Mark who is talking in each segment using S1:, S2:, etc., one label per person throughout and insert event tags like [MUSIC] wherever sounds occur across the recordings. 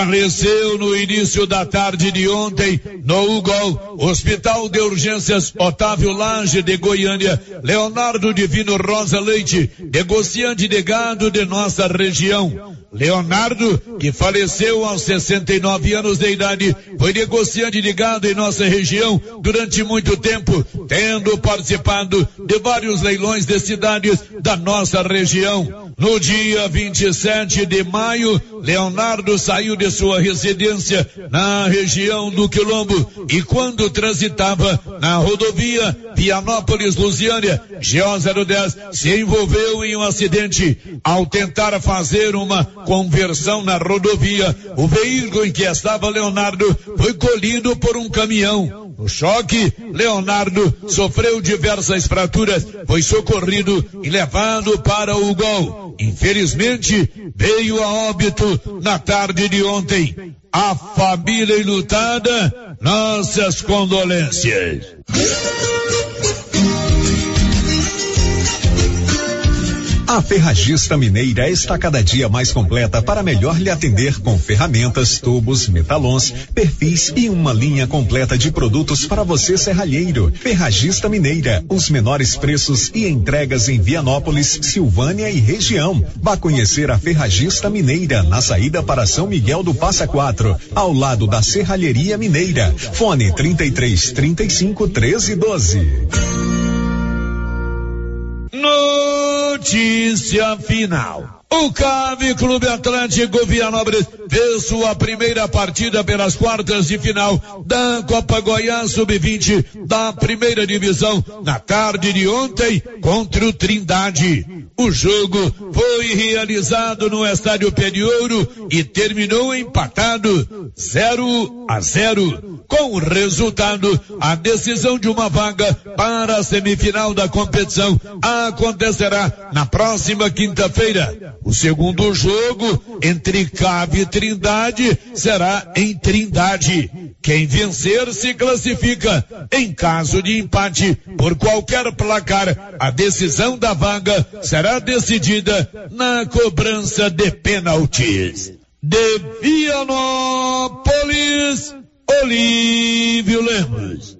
S1: Faleceu no início da tarde de ontem, no UGOL, Hospital de Urgências Otávio Lange de Goiânia, Leonardo Divino Rosa Leite, negociante de gado de nossa região. Leonardo, que faleceu aos 69 anos de idade, foi negociante de gado em nossa região durante muito tempo, tendo participado de vários leilões de cidades da nossa região. No dia 27 de maio, Leonardo saiu de sua residência na região do Quilombo e quando transitava na rodovia Vianópolis Lusiânia, GO 010, se envolveu em um acidente ao tentar fazer uma conversão na rodovia. O veículo em que estava Leonardo foi colhido por um caminhão. No choque, Leonardo sofreu diversas fraturas, foi socorrido e levado para o gol. Infelizmente, veio a óbito na tarde de ontem. A família enlutada, nossas condolências.
S2: A Ferragista Mineira está cada dia mais completa para melhor lhe atender com ferramentas, tubos, metalons, perfis e uma linha completa de produtos para você serralheiro. Ferragista Mineira, os menores preços e entregas em Vianópolis, Silvânia e região. Vá conhecer a Ferragista Mineira na saída para São Miguel do Passa Quatro, ao lado da Serralheria Mineira. Fone 33 35 13 12.
S1: Notícia final. O CAV Clube Atlântico Vianópolis fez sua primeira partida pelas quartas de final da Copa Goiás Sub-20 da primeira divisão na tarde de ontem contra o Trindade. O jogo foi realizado no Estádio Pé de Ouro e terminou empatado 0 a 0. Com o resultado, a decisão de uma vaga para a semifinal da competição acontecerá na próxima quinta-feira. O segundo jogo entre Cave e Trindade será em Trindade. Quem vencer se classifica. Em caso de empate por qualquer placar, a decisão da vaga será decidida na cobrança de pênaltis. De Vianópolis, Olívio Lemos.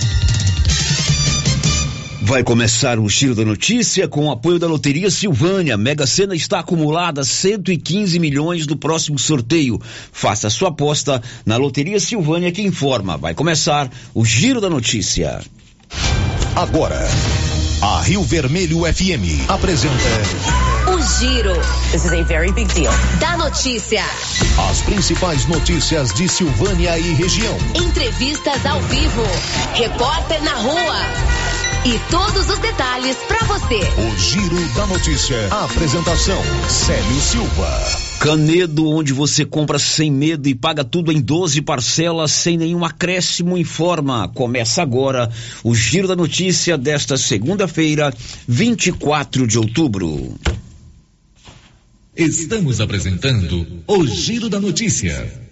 S3: Vai começar o Giro da Notícia com o apoio da Loteria Silvânia. Mega Sena está acumulada 115 milhões do próximo sorteio. Faça sua aposta na Loteria Silvânia que informa. Vai começar o Giro da Notícia.
S2: Agora, a Rio Vermelho FM apresenta
S4: o Giro. This is a very big deal. Da notícia.
S2: As principais notícias de Silvânia e região.
S4: Entrevistas ao vivo. Repórter na rua e todos os detalhes para você.
S2: O Giro da Notícia. A apresentação: Célio Silva.
S3: Canedo, onde você compra sem medo e paga tudo em 12 parcelas sem nenhum acréscimo, informa. Começa agora o Giro da Notícia desta segunda-feira, 24 de outubro.
S5: Estamos apresentando o Giro da Notícia.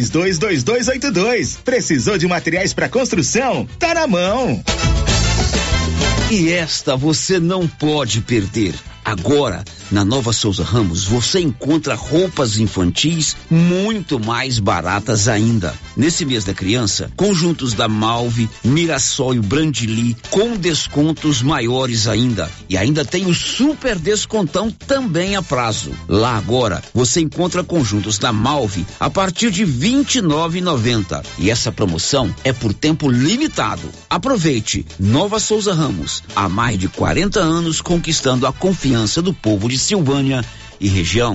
S6: 322282. Precisou de materiais para construção? Tá na mão.
S3: E esta você não pode perder. Agora, na Nova Souza Ramos, você encontra roupas infantis muito mais baratas ainda. Nesse mês da criança, conjuntos da Malve, Mirassol e Brandili com descontos maiores ainda. E ainda tem o super descontão também a prazo. Lá agora, você encontra conjuntos da Malve a partir de R$ 29,90. E essa promoção é por tempo limitado. Aproveite. Nova Souza Ramos, há mais de 40 anos conquistando a confiança confiança do povo de Silvânia e região.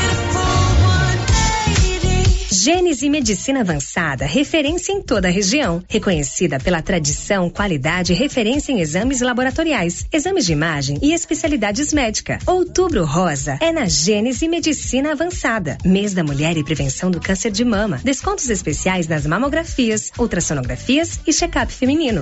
S7: Gênese Medicina Avançada, referência em toda a região. Reconhecida pela tradição, qualidade e referência em exames laboratoriais, exames de imagem e especialidades médicas. Outubro Rosa é na Gênese Medicina Avançada. Mês da Mulher e Prevenção do Câncer de Mama. Descontos especiais nas mamografias, ultrassonografias e check-up feminino.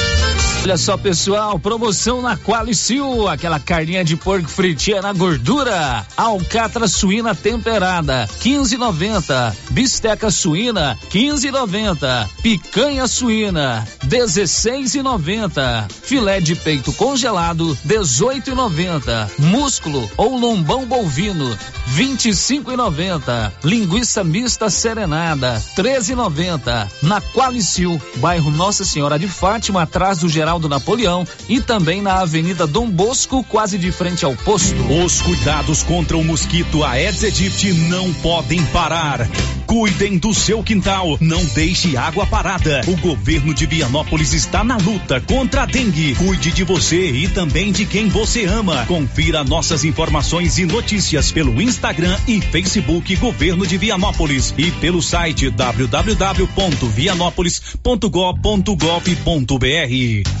S8: Olha só, pessoal, promoção na Qualicil, aquela carninha de porco fritinha na gordura. Alcatra suína temperada, 15,90. Bisteca suína, 15,90. Picanha suína, 16,90. Filé de peito congelado, 18,90. Músculo ou lombão bovino, 25,90. Linguiça mista serenada, 13,90. Na Qualicil, bairro Nossa Senhora de Fátima, atrás do Geral do Napoleão e também na Avenida Dom Bosco, quase de frente ao posto.
S9: Os cuidados contra o mosquito Aedes aegypti não podem parar. Cuidem do seu quintal, não deixe água parada. O governo de Vianópolis está na luta contra a dengue. Cuide de você e também de quem você ama. Confira nossas informações e notícias pelo Instagram e Facebook Governo de Vianópolis e pelo site www.vianópolis.gov.br.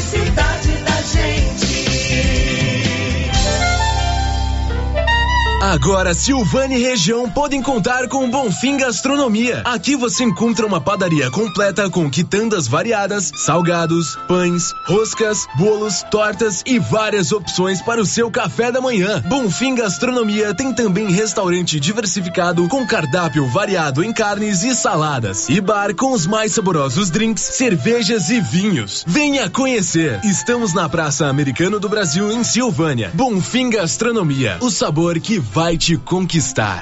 S10: Agora, Silvane região podem contar com Bonfim Gastronomia. Aqui você encontra uma padaria completa com quitandas variadas, salgados, pães, roscas, bolos, tortas e várias opções para o seu café da manhã. Bonfim Gastronomia tem também restaurante diversificado com cardápio variado em carnes e saladas e bar com os mais saborosos drinks, cervejas e vinhos. Venha conhecer. Estamos na Praça Americano do Brasil em Silvânia. Bonfim Gastronomia, o sabor que vai te conquistar.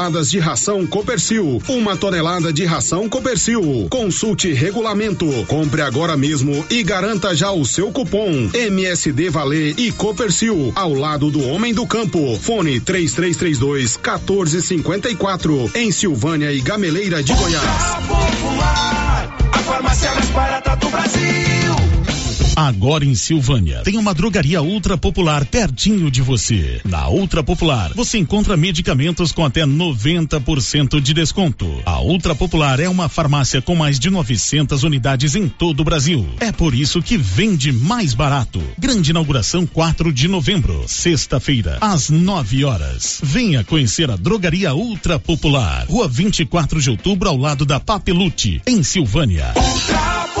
S11: toneladas de ração Copercil, uma tonelada de ração Copercil. Consulte regulamento, compre agora mesmo e garanta já o seu cupom MSD Valer e Copercil ao lado do homem do campo. Fone 3332 1454 em Silvânia e Gameleira de Goiás.
S12: Popular, a farmácia mais barata do Brasil.
S13: Agora em Silvânia, tem uma drogaria ultra popular pertinho de você. Na Ultra Popular, você encontra medicamentos com até 90% de desconto. A Ultra Popular é uma farmácia com mais de 900 unidades em todo o Brasil. É por isso que vende mais barato. Grande inauguração 4 de novembro, sexta-feira, às 9 horas. Venha conhecer a drogaria Ultra Popular. Rua 24 de outubro, ao lado da Papelute, em Silvânia.
S12: Ultra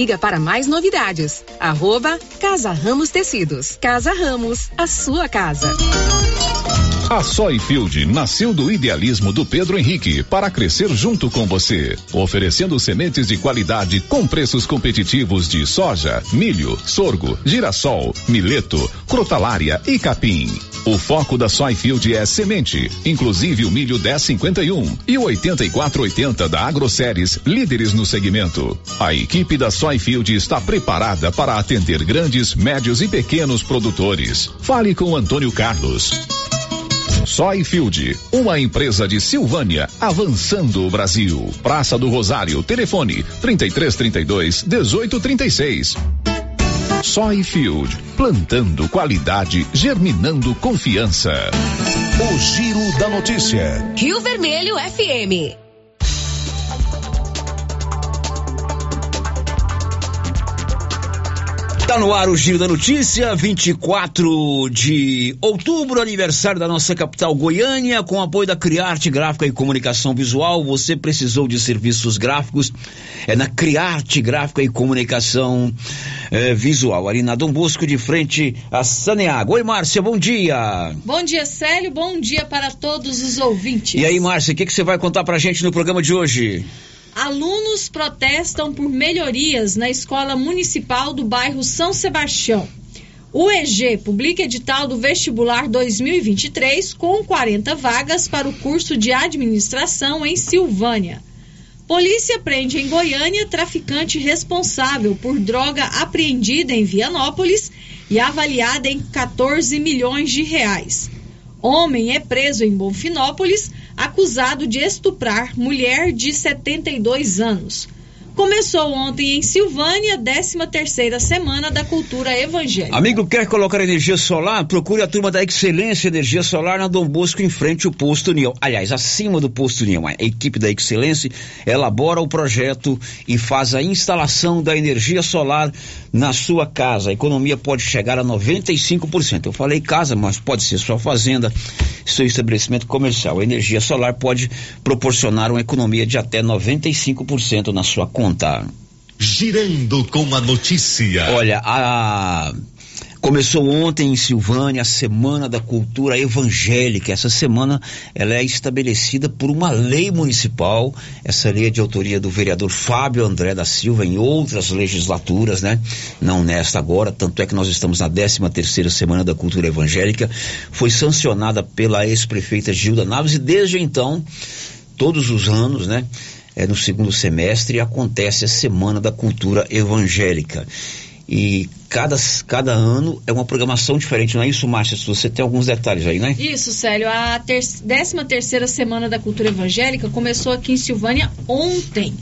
S14: Siga para mais novidades. Arroba Casa Ramos Tecidos. Casa Ramos, a sua casa.
S15: A Soyfield nasceu do idealismo do Pedro Henrique para crescer junto com você, oferecendo sementes de qualidade com preços competitivos de soja, milho, sorgo, girassol, mileto, crotalária e capim. O foco da Soyfield é semente, inclusive o milho 1051 e o 8480 da AgroSéries, líderes no segmento. A equipe da Soyfield está preparada para atender grandes, médios e pequenos produtores. Fale com Antônio Carlos. Soyfield, uma empresa de Silvânia, avançando o Brasil. Praça do Rosário, telefone 3332 1836. Soyfield, plantando qualidade, germinando confiança.
S16: O Giro da Notícia.
S14: Rio Vermelho FM.
S3: Tá no ar o Giro da Notícia, 24 de outubro, aniversário da nossa capital Goiânia, com apoio da Criarte Gráfica e Comunicação Visual. Você precisou de serviços gráficos? É na Criarte Gráfica e Comunicação eh, Visual, ali na Dom Bosco, de frente a Saneago. Oi, Márcia, bom dia.
S17: Bom dia, Célio, bom dia para todos os ouvintes.
S3: E aí, Márcia, o que, que você vai contar pra gente no programa de hoje?
S17: Alunos protestam por melhorias na escola municipal do bairro São Sebastião. O EG publica edital do vestibular 2023 com 40 vagas para o curso de administração em Silvânia. Polícia prende em Goiânia traficante responsável por droga apreendida em Vianópolis e avaliada em 14 milhões de reais. Homem é preso em Bonfinópolis, acusado de estuprar mulher de 72 anos. Começou ontem em Silvânia, 13 terceira semana da cultura evangélica.
S3: Amigo, quer colocar energia solar? Procure a turma da Excelência Energia Solar na Dom Bosco, em frente ao posto União. Aliás, acima do posto União. A equipe da Excelência elabora o projeto e faz a instalação da energia solar na sua casa. A economia pode chegar a 95%. Eu falei casa, mas pode ser sua fazenda, seu estabelecimento comercial. A energia solar pode proporcionar uma economia de até 95% na sua conta.
S16: Girando com a notícia.
S3: Olha, a Começou ontem em Silvânia a Semana da Cultura Evangélica. Essa semana ela é estabelecida por uma lei municipal. Essa lei é de autoria do vereador Fábio André da Silva em outras legislaturas, né? Não nesta agora, tanto é que nós estamos na 13 terceira Semana da Cultura Evangélica. Foi sancionada pela ex-prefeita Gilda Naves e desde então, todos os anos, né? É, no segundo semestre acontece a Semana da Cultura Evangélica. E cada, cada ano é uma programação diferente, não é isso, Márcia? Você tem alguns detalhes aí, né?
S17: Isso, Célio. A ter 13 terceira Semana da Cultura Evangélica começou aqui em Silvânia ontem.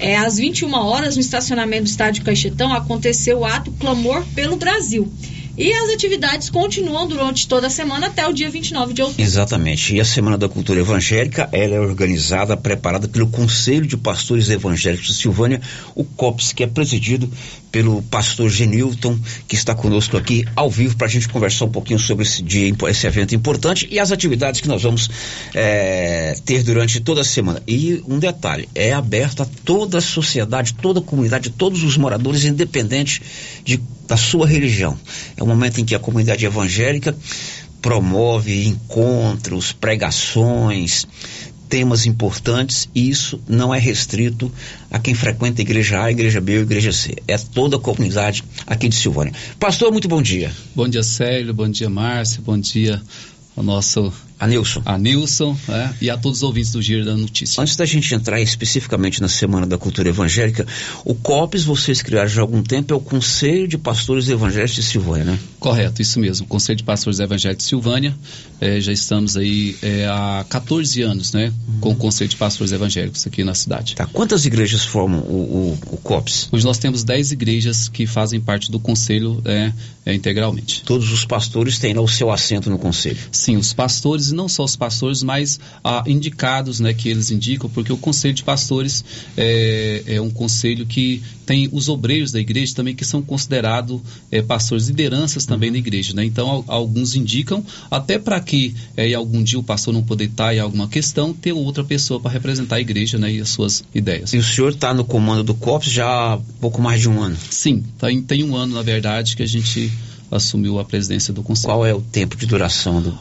S17: É, às 21 horas, no estacionamento do Estádio Caixetão, aconteceu o ato Clamor pelo Brasil. E as atividades continuam durante toda a semana até o dia 29 de outubro.
S3: Exatamente. E a Semana da Cultura Evangélica, ela é organizada, preparada pelo Conselho de Pastores Evangélicos de Silvânia, o COPS, que é presidido pelo pastor Genilton, que está conosco aqui ao vivo para a gente conversar um pouquinho sobre esse dia, esse evento importante e as atividades que nós vamos é, ter durante toda a semana. E um detalhe, é aberto a toda a sociedade, toda a comunidade, todos os moradores, independente de, da sua religião. É um momento em que a comunidade evangélica promove encontros, pregações, temas importantes e isso não é restrito a quem frequenta a igreja A, a igreja B ou igreja C. É toda a comunidade aqui de Silvânia. Pastor, muito bom dia.
S18: Bom dia, Célio. Bom dia, Márcia. Bom dia ao nosso
S3: A Nilson.
S18: A Nilson né? e a todos os ouvintes do Giro da Notícia.
S3: Antes da gente entrar especificamente na Semana da Cultura Evangélica, o COPES, vocês criaram já há algum tempo, é o Conselho de Pastores Evangélicos de Silvânia, né?
S18: Correto, isso mesmo. Conselho de Pastores Evangélicos de Silvânia. É, já estamos aí é, há 14 anos, né? Uhum. Com o Conselho de Pastores Evangélicos aqui na cidade.
S3: Tá. Quantas igrejas formam o, o, o COPES?
S18: Hoje nós temos 10 igrejas que fazem parte do Conselho é, é, integralmente.
S3: Todos os pastores têm lá o seu assento no Conselho?
S18: Sim, os pastores, e não só os pastores, mas ah, indicados, né? Que eles indicam, porque o Conselho de Pastores é, é um conselho que tem os obreiros da igreja também que são considerados é, pastores, lideranças também uhum. da igreja, né? Então, alguns indicam, até para que é, em algum dia o pastor não poder estar em alguma questão, ter outra pessoa para representar a igreja, né? E as suas ideias.
S3: E o senhor está no comando do COPS já há pouco mais de um ano?
S18: Sim, tem, tem um ano, na verdade, que a gente assumiu a presidência do Conselho.
S3: Qual é o tempo de duração do,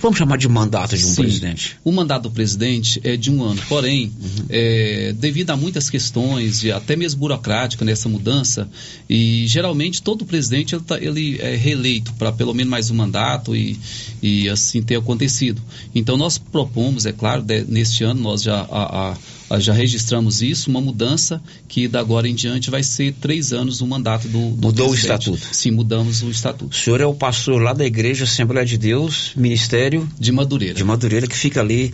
S3: vamos chamar de mandato de um Sim, presidente?
S18: O mandato do presidente é de um ano, porém, uhum. é, devido a muitas questões e até mesmo burocrática nessa mudança, e geralmente todo presidente ele, tá, ele é reeleito para pelo menos mais um mandato e, e assim ter acontecido. Então nós propomos, é claro, de, neste ano nós já a, a já registramos isso, uma mudança que da agora em diante vai ser três anos o mandato do, do
S3: Mudou presidente. o estatuto?
S18: Sim, mudamos o estatuto.
S3: O senhor é o pastor lá da Igreja Assembleia de Deus, Ministério...
S18: De Madureira.
S3: De Madureira, que fica ali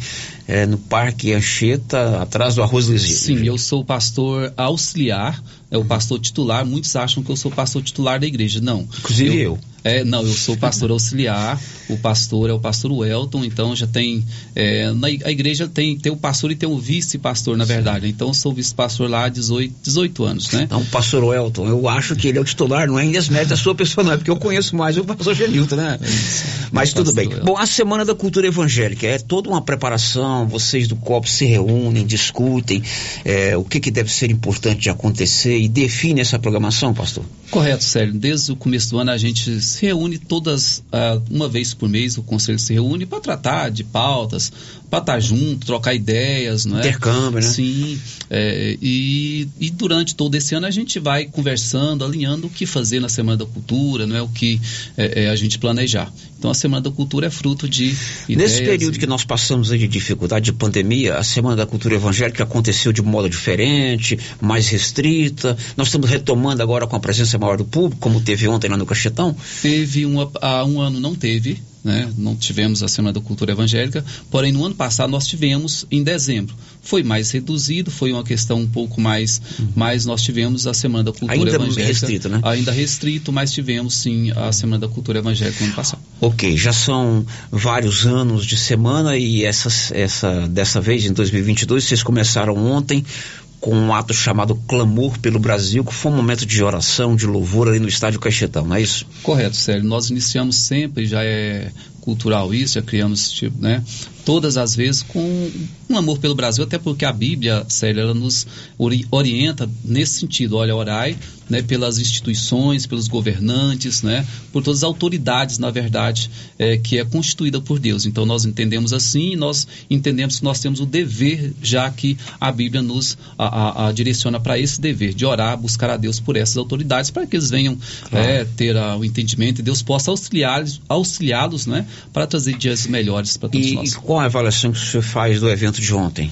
S3: é, no Parque Anchieta, atrás do Arroz Lisinho.
S18: Sim, eu sou pastor auxiliar é o pastor titular. Muitos acham que eu sou pastor titular da igreja. Não.
S3: Inclusive eu. eu.
S18: É, não, eu sou pastor auxiliar, o pastor é o pastor Welton, então já tem. É, na, a igreja tem, tem o pastor e tem o vice-pastor, na verdade. Então eu sou vice-pastor lá há 18, 18 anos, né?
S3: Então, pastor Welton, eu acho que ele é o titular, não é em desmérito da sua pessoa, não, é porque eu conheço mais o pastor Genilton, né? É isso, Mas tudo bem. Welton. Bom, a Semana da Cultura Evangélica é toda uma preparação, vocês do COP se reúnem, discutem é, o que, que deve ser importante de acontecer e define essa programação, pastor?
S18: Correto, Sérgio. Desde o começo do ano a gente se reúne todas, uh, uma vez por mês, o conselho se reúne para tratar de pautas, para estar tá junto, trocar ideias, não é?
S3: Intercâmbio, né?
S18: Sim. É, e, e durante todo esse ano a gente vai conversando, alinhando o que fazer na Semana da Cultura, não é? O que é, é a gente planejar. Então a Semana da Cultura é fruto de.
S3: Nesse período e... que nós passamos de dificuldade de pandemia, a Semana da Cultura Evangélica aconteceu de modo diferente, mais restrita. Nós estamos retomando agora com a presença maior do público, como teve ontem lá no Cachetão.
S18: Teve uma, há um ano não teve, né? não tivemos a Semana da Cultura Evangélica, porém no ano passado nós tivemos em dezembro. Foi mais reduzido, foi uma questão um pouco mais, uhum. mas nós tivemos a Semana da Cultura
S3: ainda
S18: Evangélica.
S3: Ainda restrito, né?
S18: Ainda restrito, mas tivemos sim a Semana da Cultura Evangélica no ano passado.
S3: Ok, já são vários anos de semana e essa, essa, dessa vez, em 2022, vocês começaram ontem com um ato chamado Clamor pelo Brasil, que foi um momento de oração, de louvor ali no estádio Caixetão, não é isso?
S18: Correto, Sérgio. Nós iniciamos sempre, já é cultural isso, já criamos tipo, né, todas as vezes com um amor pelo Brasil, até porque a Bíblia, sério, ela nos orienta nesse sentido, olha, orai, né, pelas instituições, pelos governantes, né, por todas as autoridades, na verdade, é, que é constituída por Deus. Então nós entendemos assim, nós entendemos que nós temos o dever, já que a Bíblia nos a, a, a direciona para esse dever de orar, buscar a Deus por essas autoridades, para que eles venham claro. é, ter a, o entendimento e Deus possa auxiliá-los, auxiliá-los, né, para trazer dias melhores para todos
S3: e,
S18: nós.
S3: E qual a avaliação que o senhor faz do evento de ontem?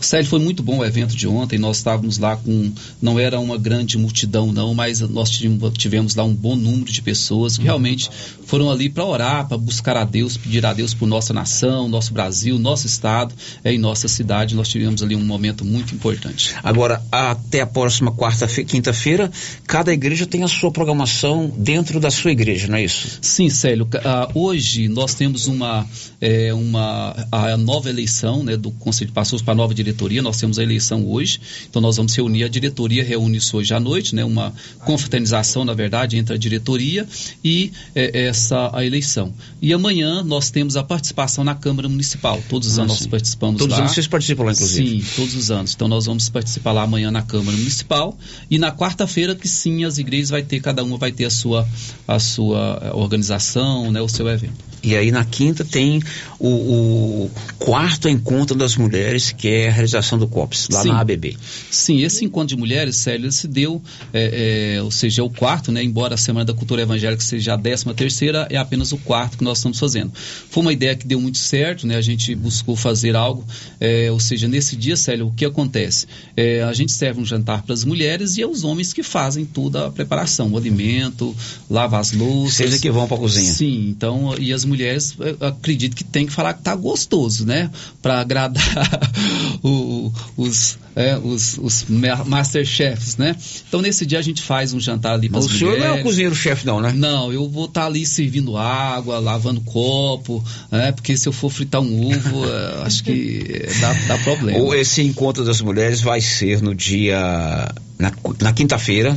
S18: Sérgio, foi muito bom o evento de ontem. Nós estávamos lá com. Não era uma grande multidão, não, mas nós tivemos, tivemos lá um bom número de pessoas que realmente foram ali para orar, para buscar a Deus, pedir a Deus por nossa nação, nosso Brasil, nosso estado é, e nossa cidade. Nós tivemos ali um momento muito importante.
S3: Agora, até a próxima quarta quinta-feira, cada igreja tem a sua programação dentro da sua igreja, não é isso?
S18: Sim, Célio. Uh, hoje nós temos uma, é, uma a nova eleição né, do Conselho de Pastores para a nova diretoria. Nós temos a eleição hoje, então nós vamos reunir. A diretoria reúne-se hoje à noite, né, uma confraternização, na verdade, entre a diretoria e é, essa a eleição. E amanhã nós temos a participação na Câmara Municipal. Todos os ah, anos nós participamos
S3: todos
S18: lá.
S3: Todos os anos vocês participam lá, inclusive?
S18: Sim, todos os anos. Então nós vamos participar lá amanhã na Câmara Municipal e na quarta-feira que sim as igrejas vai ter cada uma vai ter a sua a sua organização, né, o seu evento.
S3: E aí na quinta tem o, o quarto encontro das mulheres, que é a realização do COPS, lá
S18: Sim.
S3: na ABB.
S18: Sim, esse encontro de mulheres, Célio, ele se deu, é, é, ou seja, é o quarto, né? Embora a Semana da Cultura Evangélica seja a décima terceira, é apenas o quarto que nós estamos fazendo. Foi uma ideia que deu muito certo, né? A gente buscou fazer algo, é, ou seja, nesse dia, Célio, o que acontece? É, a gente serve um jantar para as mulheres e é os homens que fazem toda a preparação, o alimento, lava as louças.
S3: É que vão para a cozinha.
S18: Sim, então, e as mulheres, eu acredito que tem que falar que tá gostoso, né? Para agradar [LAUGHS] o- os, é, os, os ma- masterchefs, né? Então, nesse dia a gente faz um jantar ali para
S3: O senhor
S18: mulheres.
S3: não é o cozinheiro-chefe, não, né?
S18: Não, eu vou estar ali servindo água, lavando copo, né? Porque se eu for fritar um ovo, eh, [LAUGHS] acho que eh, dá, dá problema.
S3: Ou esse encontro das mulheres vai ser no dia. na, na quinta-feira.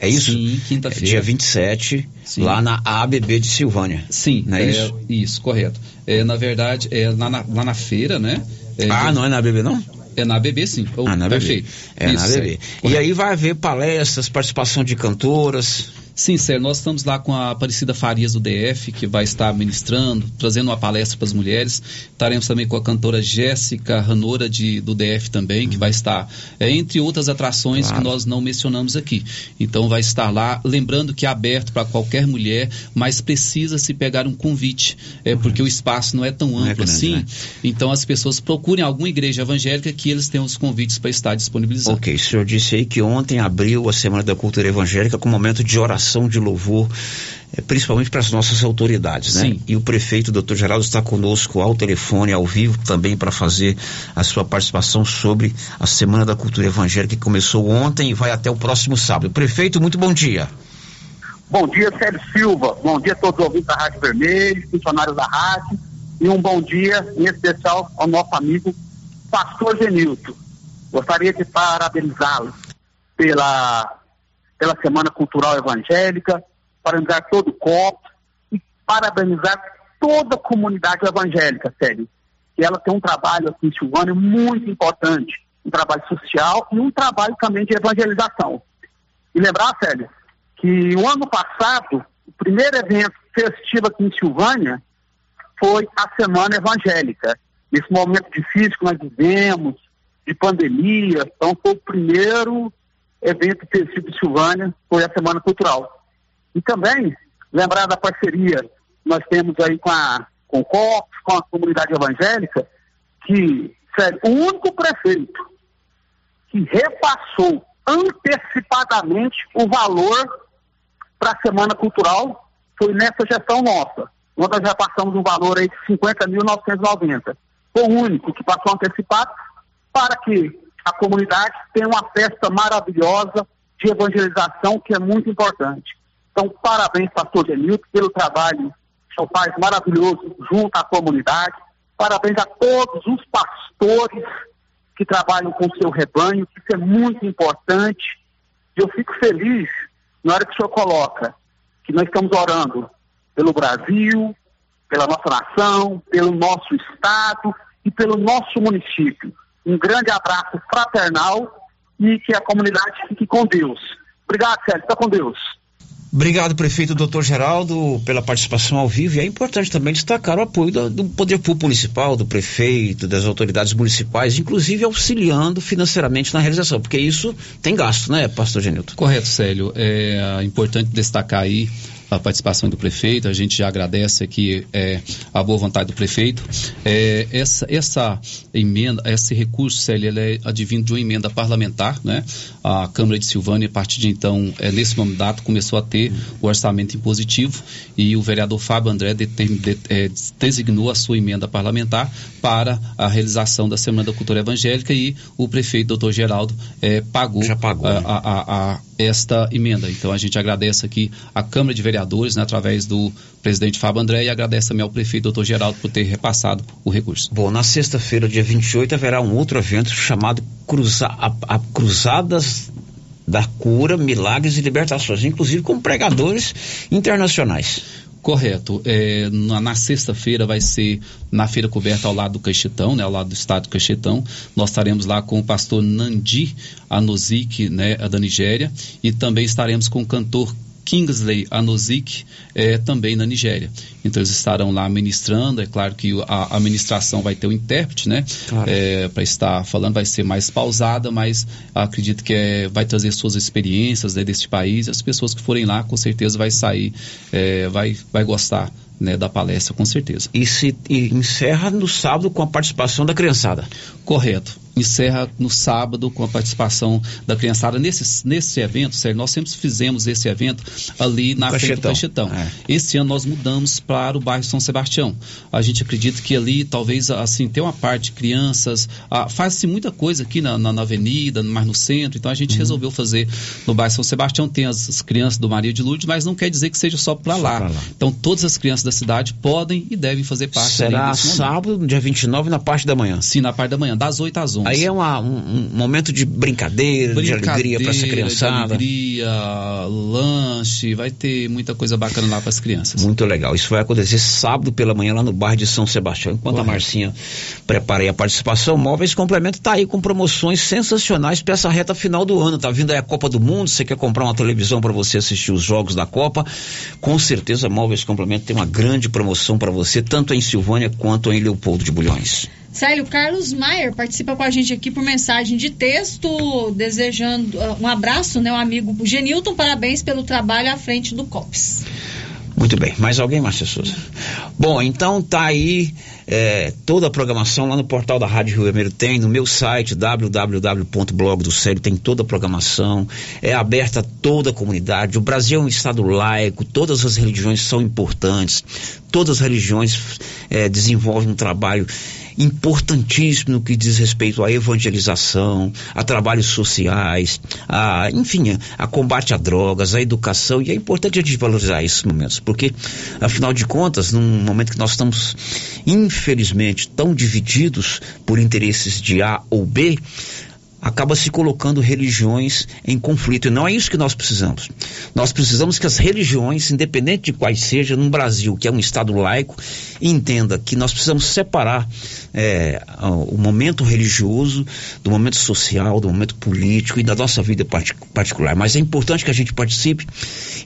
S3: É isso?
S18: Sim, quinta-feira.
S3: Dia 27, lá na ABB de Silvânia.
S18: Sim,
S3: Não é, isso?
S18: Isso, correto. É, na verdade, é lá na, lá na feira, né? É,
S3: Ah, não é na ABB, não?
S18: É na ABB, sim. Oh,
S3: Ah, na ABB.
S18: Perfeito.
S3: É
S18: Isso,
S3: na ABB.
S18: Sérgio.
S3: E aí vai haver palestras, participação de cantoras.
S18: Sim, Sérgio, nós estamos lá com a Aparecida Farias do DF, que vai estar ministrando, trazendo uma palestra para as mulheres. Estaremos também com a cantora Jéssica Ranora de, do DF também, que vai estar, é, entre outras atrações que nós não mencionamos aqui. Então vai estar lá, lembrando que é aberto para qualquer mulher, mas precisa se pegar um convite, é, porque o espaço não é tão amplo
S3: é grande,
S18: assim.
S3: né?
S18: Então as pessoas procurem alguma igreja evangélica que eles tenham os convites para estar disponibilizados.
S3: Ok, o senhor disse aí que ontem abriu a Semana da Cultura Evangélica com um momento de oração, de louvor, eh, principalmente para as nossas autoridades, né?
S18: Sim.
S3: E o prefeito, doutor Geraldo, está conosco ao telefone, ao vivo, também para fazer a sua participação sobre a Semana da Cultura Evangélica que começou ontem e vai até o próximo sábado. Prefeito, muito bom dia.
S19: Bom dia, Sérgio Silva. Bom dia a todos os ouvintes da Rádio Vermelho, funcionários da rádio. E um bom dia, em especial, ao nosso amigo Pastor Genilton. Gostaria de parabenizá-lo pela, pela Semana Cultural Evangélica, parabenizar todo o COP e parabenizar toda a comunidade evangélica, Sérgio. Que ela tem um trabalho aqui em Silvânia muito importante, um trabalho social e um trabalho também de evangelização. E lembrar, Célio, que o ano passado, o primeiro evento festivo aqui em Silvânia foi a Semana Evangélica. Nesse momento difícil que nós vivemos, de pandemia, então foi o primeiro evento festivo de Silvânia, foi a Semana Cultural. E também lembrar da parceria que nós temos aí com a com o COPS, com a comunidade evangélica, que, sério, o único prefeito que repassou antecipadamente o valor para a Semana Cultural foi nessa gestão nossa. Nós já passamos um valor aí de 50.990. Foi o único que passou antecipado para que a comunidade tenha uma festa maravilhosa de evangelização que é muito importante. Então, parabéns, pastor Genilton, pelo trabalho que o senhor faz maravilhoso junto à comunidade. Parabéns a todos os pastores que trabalham com o seu rebanho, que isso é muito importante. E eu fico feliz na hora que o senhor coloca que nós estamos orando pelo Brasil, pela nossa nação, pelo nosso estado e pelo nosso município. Um grande abraço fraternal e que a comunidade fique com Deus. Obrigado, Sérgio. Fica com Deus.
S3: Obrigado, prefeito doutor Geraldo, pela participação ao vivo. E é importante também destacar o apoio do, do Poder Público Municipal, do prefeito, das autoridades municipais, inclusive auxiliando financeiramente na realização, porque isso tem gasto, né, pastor Genilton?
S18: Correto, Célio. É importante destacar aí a participação do prefeito, a gente já agradece aqui é, a boa vontade do prefeito. É, essa, essa emenda, esse recurso, Célio, ele é advindo de uma emenda parlamentar, né? A Câmara de Silvânia, a partir de então, é, nesse mandato, começou a ter o orçamento impositivo e o vereador Fábio André determin, de, é, designou a sua emenda parlamentar para a realização da Semana da Cultura Evangélica e o prefeito, doutor Geraldo, é, pagou,
S3: pagou
S18: a, a, a, a esta emenda. Então a gente agradece aqui a Câmara de Vereadores, né, através do presidente Fábio André, e agradece também ao prefeito doutor Geraldo por ter repassado o recurso.
S3: Bom, na sexta-feira, dia 28, haverá um outro evento chamado Cruza, a, a Cruzadas da Cura, Milagres e Libertações, inclusive com pregadores internacionais.
S18: Correto. É, na, na sexta-feira vai ser na feira coberta ao lado do Caixetão, né, ao lado do estado do Caixetão. Nós estaremos lá com o pastor Nandi Anozik, né, da Nigéria, e também estaremos com o cantor Kingsley Anozik, é, também na Nigéria. Então eles estarão lá ministrando, é claro que a, a ministração vai ter um intérprete, né?
S3: Claro.
S18: É, para estar falando, vai ser mais pausada, mas acredito que é, vai trazer suas experiências né, deste país. As pessoas que forem lá, com certeza vai sair, é, vai, vai gostar. Né, da palestra, com certeza.
S3: E se e encerra no sábado com a participação da criançada.
S18: Correto encerra no sábado com a participação da criançada. Nesse, nesse evento, sério, nós sempre fizemos esse evento ali na
S3: Cachetão.
S18: frente do Cachetão.
S3: É.
S18: Esse ano nós mudamos para o bairro São Sebastião. A gente acredita que ali talvez assim tem uma parte de crianças, ah, faz-se muita coisa aqui na, na, na avenida, mais no centro, então a gente
S3: Uhum.
S18: resolveu fazer no bairro São Sebastião, tem as, as crianças do Maria de Lourdes, mas não quer dizer que seja só para lá.
S3: lá.
S18: Então todas as crianças da cidade podem e devem fazer parte
S3: Será sábado, dia 29, na parte da manhã.
S18: Sim, na parte da manhã, das 8 às 11.
S3: Aí é uma- um, um momento de brincadeira, de alegria para essa
S18: Brincadeira,
S3: criançada.
S18: Alegria, lanche, vai ter muita coisa bacana lá para as crianças.
S3: Muito legal. Isso vai acontecer sábado pela manhã lá no bairro de São Sebastião. Enquanto a
S18: Correto.
S3: Marcinha prepara aí a participação, Móveis Complemento tá aí com promoções sensacionais para essa reta final do ano. Tá vindo aí a Copa do Mundo, você quer comprar uma televisão para você assistir os jogos da Copa? Com certeza Móveis Complemento tem uma grande promoção para você, tanto em Silvânia quanto em Leopoldo de Bulhões.
S17: Célio Carlos Maier participa com a gente aqui por mensagem de texto, desejando ah, um abraço, né? Um amigo Genilton, parabéns pelo trabalho à frente do COPS.
S3: Muito bem. Mais alguém, Márcia Souza? Bom, então tá aí é, toda a programação lá no portal da Rádio Rio Vermelho tem, no meu site www.blog do Sério tem toda a programação, é aberta a toda a comunidade. O Brasil é um estado laico, todas as religiões são importantes, todas as religiões é, desenvolvem um trabalho importantíssimo no que diz respeito à evangelização, a trabalhos sociais, a, enfim, a, combate a drogas, a educação, e é importante a gente valorizar esses momentos, porque, afinal de contas, num momento que nós estamos, infelizmente, tão divididos por interesses de A ou B, acaba se colocando religiões em conflito. E não é isso que nós precisamos. Nós precisamos que as religiões, independente de quais sejam, no Brasil, que é um Estado laico, entenda que nós precisamos separar é, o momento religioso do momento social, do momento político e da nossa vida parti- particular. Mas é importante que a gente participe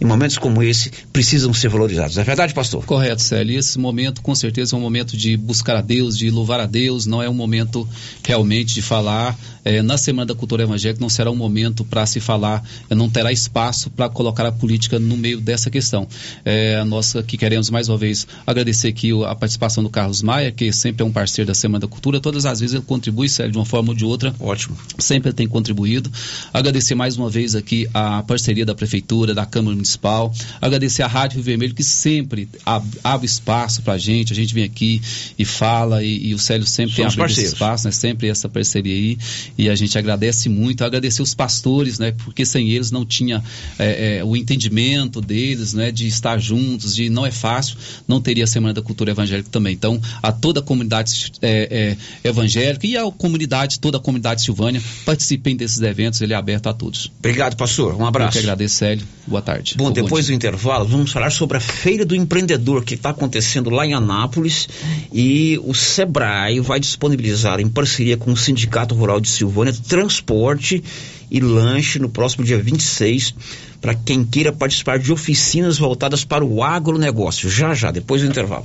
S3: e momentos como esse precisam ser valorizados. É verdade, pastor?
S18: Correto, Célio. Esse momento, com certeza, é um momento de buscar a Deus, de louvar a Deus. Não é um momento realmente de falar. eh, na Semana da Cultura Evangélica não será um momento para se falar, eh, não terá espaço para colocar a política no meio dessa questão. Eh, nós aqui queremos mais uma vez agradecer aqui o- a participação do Carlos Maia, que sempre é um parceiro da Semana da Cultura. Todas as vezes ele contribui, Célio, de uma forma ou de outra.
S3: Ótimo.
S18: Sempre tem contribuído. Agradecer mais uma vez aqui a parceria da Prefeitura, da Câmara Municipal. Agradecer a Rádio Rio Vermelho, que sempre ab- abre espaço pra gente. A gente vem aqui e fala, e, e o Célio sempre tem
S3: Somos
S18: abrido esse espaço, né? Sempre essa parceria aí. E a gente agradece muito. Agradecer os pastores, né? Porque sem eles não tinha é, é, o entendimento deles, né? De estar juntos, de não é fácil, não teria a Semana da Cultura Evangélica também. Então, a toda a comunidade é, é, evangélica e a comunidade, toda a comunidade Silvânia, participem desses eventos, ele é aberto a todos.
S3: Obrigado, pastor. Um abraço.
S18: Eu que agradeço, Célio. Boa tarde.
S3: Bom,
S18: Ou
S3: depois do
S18: dia.
S3: intervalo, vamos falar sobre a Feira do Empreendedor que está acontecendo lá em Anápolis e o Sebrae vai disponibilizar, em parceria com o Sindicato Rural de Silvânia, transporte e lanche no próximo dia 26 para quem queira participar de oficinas voltadas para o agronegócio. Já, já, depois do intervalo.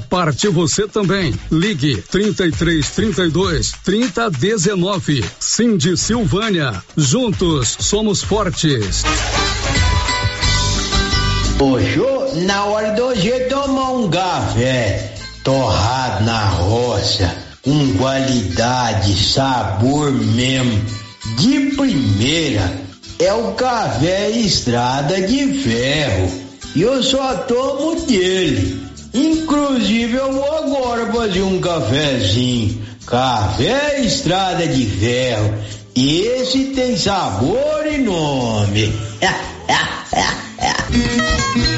S20: parte você também. Ligue 33 32 30 19. Cindy Silvânia. Juntos somos fortes.
S21: Hoje, na hora do hoje tomar um café torrado na roça, com qualidade, sabor mesmo, de primeira, é o café Estrada de Ferro. E eu só tomo dele. Inclusive eu vou agora fazer um cafezinho. Café Estrada de Ferro. Esse tem sabor e nome. [LAUGHS]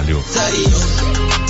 S22: trabalho.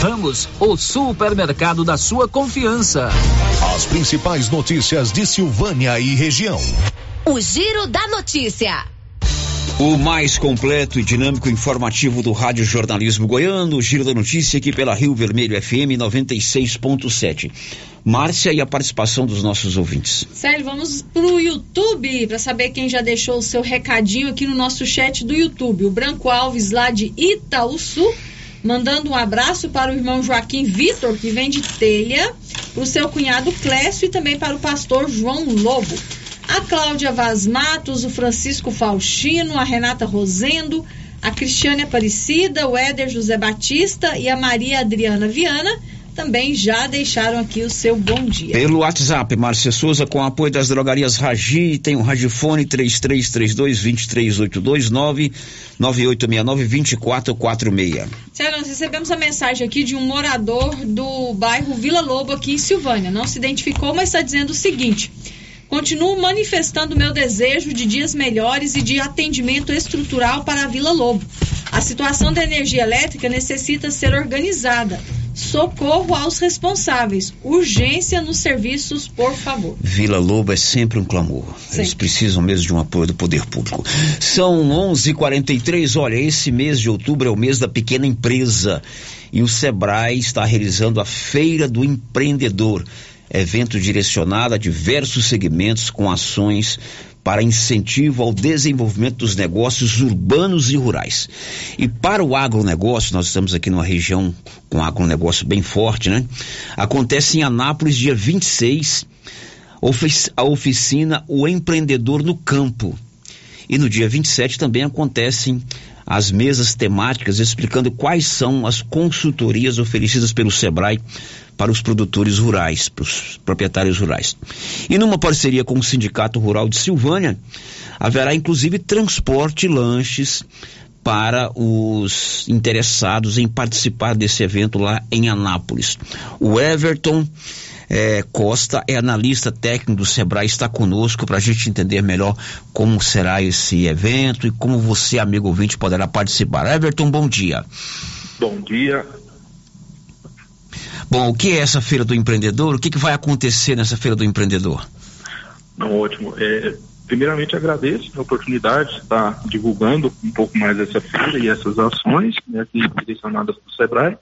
S8: Ramos, o supermercado da sua confiança.
S15: As principais notícias de Silvânia e região.
S7: O Giro da Notícia.
S3: O mais completo e dinâmico informativo do Rádio Jornalismo Goiano, o Giro da Notícia aqui pela Rio Vermelho FM 96.7. Márcia e a participação dos nossos ouvintes.
S17: Célio, vamos pro YouTube para saber quem já deixou o seu recadinho aqui no nosso chat do YouTube. O Branco Alves lá de Itaúsu mandando um abraço para o irmão Joaquim Vitor, que vem de telha, para o seu cunhado Clécio e também para o pastor João Lobo. A Cláudia Vaz Matos, o Francisco Faustino, a Renata Rosendo, a Cristiane Aparecida, o Éder José Batista e a Maria Adriana Viana também já deixaram aqui o seu bom dia.
S3: Pelo WhatsApp, Márcia Souza, com apoio das drogarias Ragi, tem o Ragifone 3332-2382 99869-2446.
S17: Sério, nós recebemos a mensagem aqui de um morador do bairro Vila Lobo, aqui em Silvânia. Não se identificou, mas está dizendo o seguinte. Continuo manifestando meu desejo de dias melhores e de atendimento estrutural para a Vila Lobo. A situação da energia elétrica necessita ser organizada. Socorro aos responsáveis. Urgência nos serviços, por favor.
S3: Vila Lobo é sempre um clamor. Sim. Eles precisam mesmo de um apoio do poder público. São 11:43. Olha, esse mês de outubro é o mês da pequena empresa e o Sebrae está realizando a Feira do Empreendedor, evento direcionado a diversos segmentos com ações para incentivo ao desenvolvimento dos negócios urbanos e rurais. E para o agronegócio, nós estamos aqui numa região com agronegócio bem forte, né? Acontece em Anápolis, dia 26, a oficina O Empreendedor no Campo. E no dia 27 também acontecem as mesas temáticas explicando quais são as consultorias oferecidas pelo Sebrae para os produtores rurais, para os proprietários rurais. E numa parceria com o Sindicato Rural de Silvânia, haverá inclusive transporte e lanches para os interessados em participar desse evento lá em Anápolis. O Everton é, Costa é analista técnico do Sebrae, está conosco para a gente entender melhor como será esse evento e como você, amigo ouvinte, poderá participar. Everton, bom dia.
S23: Bom dia.
S3: Bom, o que é essa Feira do Empreendedor? O que, que vai acontecer nessa Feira do Empreendedor?
S23: Não, ótimo. É, primeiramente agradeço a oportunidade de estar divulgando um pouco mais essa feira e essas ações né, aqui direcionadas para o SEBRAE.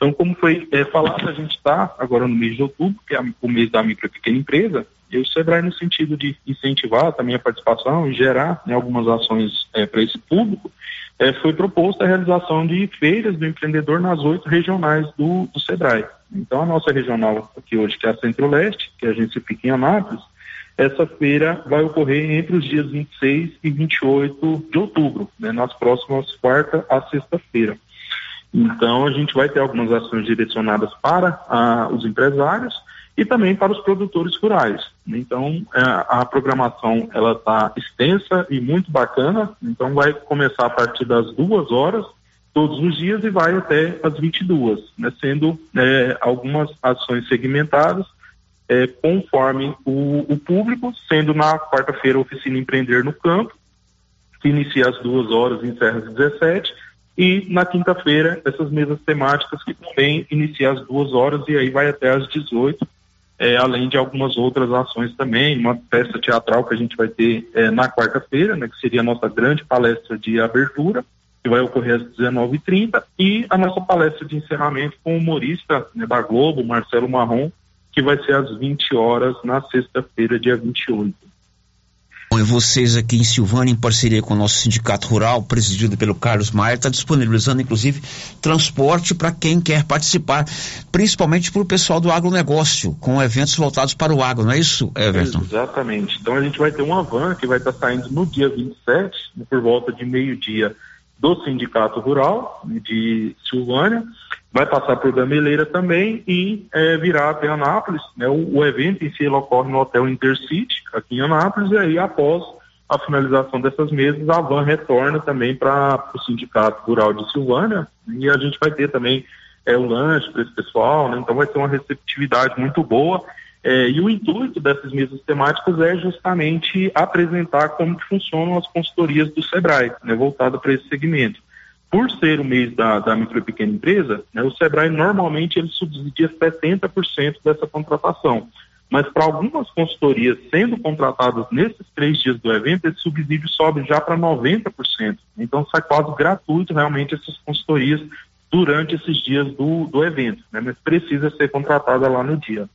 S23: Então, como foi é, falado, a gente está agora no mês de outubro, que é o mês da micro e pequena empresa, e o SEBRAE no sentido de incentivar também a participação e gerar né, algumas ações é, para esse público, é, foi proposta a realização de feiras do empreendedor nas oito regionais do, do SEBRAE. Então, a nossa regional aqui hoje, que é a Centro-Leste, que a gente fica em Anápolis, essa feira vai ocorrer entre os dias 26 e 28 de outubro, né, nas próximas quarta a sexta-feira. Então, a gente vai ter algumas ações direcionadas para ah, os empresários e também para os produtores rurais. Então, é, a programação ela está extensa e muito bacana. Então, vai começar a partir das duas horas todos os dias e vai até as 22, né, sendo é, algumas ações segmentadas é, conforme o, o, público, sendo na quarta-feira oficina Empreender no Campo, que inicia às duas horas e encerra às 17 e na quinta-feira, essas mesas temáticas que também inicia às duas horas e aí vai até às 18, é, além de algumas outras ações também, uma peça teatral que a gente vai ter é, na quarta-feira, né, que seria a nossa grande palestra de abertura, que vai ocorrer às 19h30, e a nossa palestra de encerramento com o humorista né, da Globo, Marcelo Marrom, que vai ser às 20 horas na sexta-feira, dia 28.
S3: E vocês aqui em Silvânia, em parceria com o nosso sindicato rural, presidido pelo Carlos Maia, está disponibilizando, inclusive, transporte para quem quer participar, principalmente para o pessoal do agronegócio, com eventos voltados para o agro, não é isso, Everton?
S23: Exatamente. Então a gente vai ter uma van que vai estar tá saindo no dia 27, por volta de meio-dia, do Sindicato Rural de Silvânia, vai passar por Gameleira também e é, até Anápolis. Né? O, o, evento em si ocorre no Hotel Intercity, aqui em Anápolis, e aí após a finalização dessas mesas, a van retorna também para o Sindicato Rural de Silvânia e a gente vai ter também é, o lanche para esse pessoal, né? então vai ter uma receptividade muito boa. É, e o intuito dessas mesas temáticas é justamente apresentar como funcionam as consultorias do SEBRAE, né, voltada para esse segmento por ser o mês da, da micro e pequena empresa, né, o Sebrae normalmente ele subsidia 70% dessa contratação. Mas para algumas consultorias sendo contratadas nesses três dias do evento, esse subsídio sobe já para 90%. Então sai quase gratuito realmente essas consultorias durante esses dias do, do evento, né, mas precisa ser contratada lá no dia.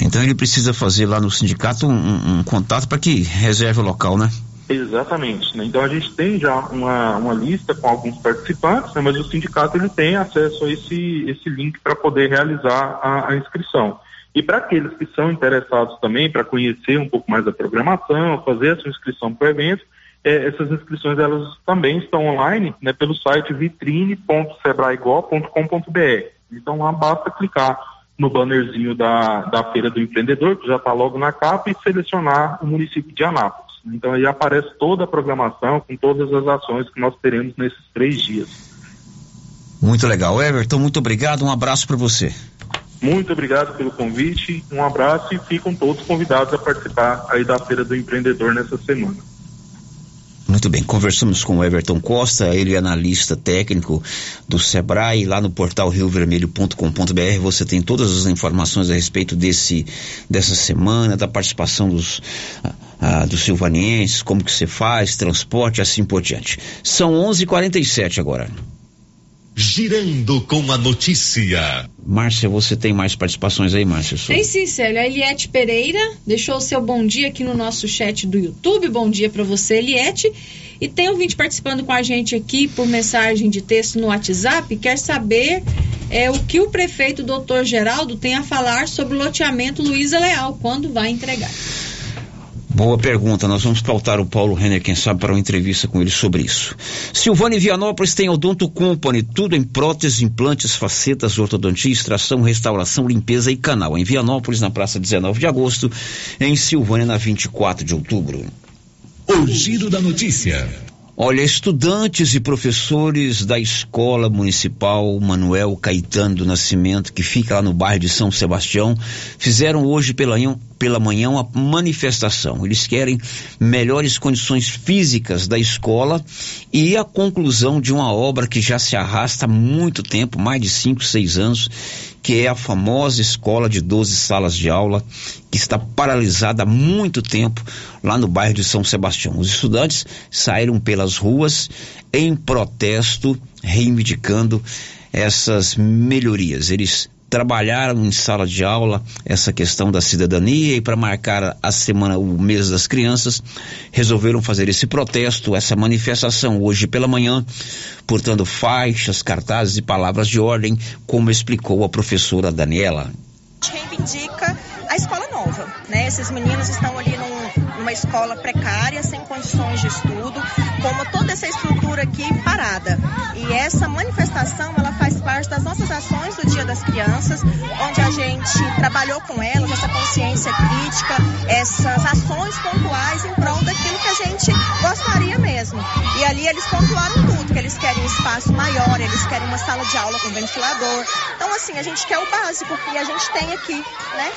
S3: Então ele precisa fazer lá no sindicato um, um, contato para que reserve o local, né?
S23: Exatamente. Né? Então a gente tem já uma, uma lista com alguns participantes, né? mas o sindicato ele tem acesso a esse, esse link para poder realizar a, a inscrição. E para aqueles que são interessados também para conhecer um pouco mais da programação, fazer a sua inscrição para o evento, é, essas inscrições elas também estão online né, pelo site vitrine.sebraego.com.br. Então lá basta clicar no bannerzinho da, da Feira do Empreendedor, que já está logo na capa, e selecionar o município de Anápolis. Então aí aparece toda a programação com todas as ações que nós teremos nesses três dias.
S3: Muito legal. Everton, muito obrigado. Um abraço para você.
S23: Muito obrigado pelo convite, um abraço e ficam todos convidados a participar aí da Feira do Empreendedor nessa semana.
S3: Muito bem, conversamos com o Everton Costa, ele é analista técnico do Sebrae, lá no portal riovermelho.com.br você tem todas as informações a respeito desse, dessa semana, da participação dos, ah, dos silvanienses, como que você faz, transporte, assim por diante. São 11:47 h 47 agora.
S24: Girando com a notícia.
S3: Márcia, você tem mais participações aí, Márcia?
S17: Tem sim, Célio. A Eliette Pereira deixou o seu bom dia aqui no nosso chat do YouTube. Bom dia para você, Eliette. E tem vídeo participando com a gente aqui por mensagem de texto no WhatsApp. Quer saber é, o que o prefeito doutor Geraldo tem a falar sobre o loteamento Luiza Leal, quando vai entregar.
S3: Boa pergunta. Nós vamos pautar o Paulo Renner, quem sabe, para uma entrevista com ele sobre isso. Silvânia Vianópolis tem Odonto Company, tudo em próteses, implantes, facetas, ortodontia, extração, restauração, limpeza e canal. Em Vianópolis, na praça 19 de agosto, em Silvânia, na 24 de outubro.
S24: O giro da notícia.
S3: Olha, estudantes e professores da Escola Municipal Manuel Caetano do Nascimento, que fica lá no bairro de São Sebastião, fizeram hoje pela, pela manhã uma manifestação. Eles querem melhores condições físicas da escola e a conclusão de uma obra que já se arrasta há muito tempo mais de 5, 6 anos que é a famosa escola de 12 salas de aula, que está paralisada há muito tempo lá no bairro de São Sebastião. Os estudantes saíram pelas ruas em protesto, reivindicando essas melhorias. Eles trabalharam em sala de aula essa questão da cidadania e para marcar a semana, o mês das crianças, resolveram fazer esse protesto, essa manifestação hoje pela manhã, portando faixas, cartazes e palavras de ordem, como explicou a professora Daniela.
S25: Reivindica a escola nova, né? Esses meninos estão ali num, numa escola precária, sem condições de estudo, como toda essa estrutura aqui parada. E essa manifestação, ela faz parte das nossas ações do Dia das Crianças, onde a gente trabalhou com elas essa consciência crítica, essas ações pontuais em prol daquilo que a gente gostaria mesmo. E ali eles pontuaram tudo, que eles querem um espaço maior, eles querem uma sala de aula com ventilador. Então, assim, a gente quer o básico e a gente tem aqui, né?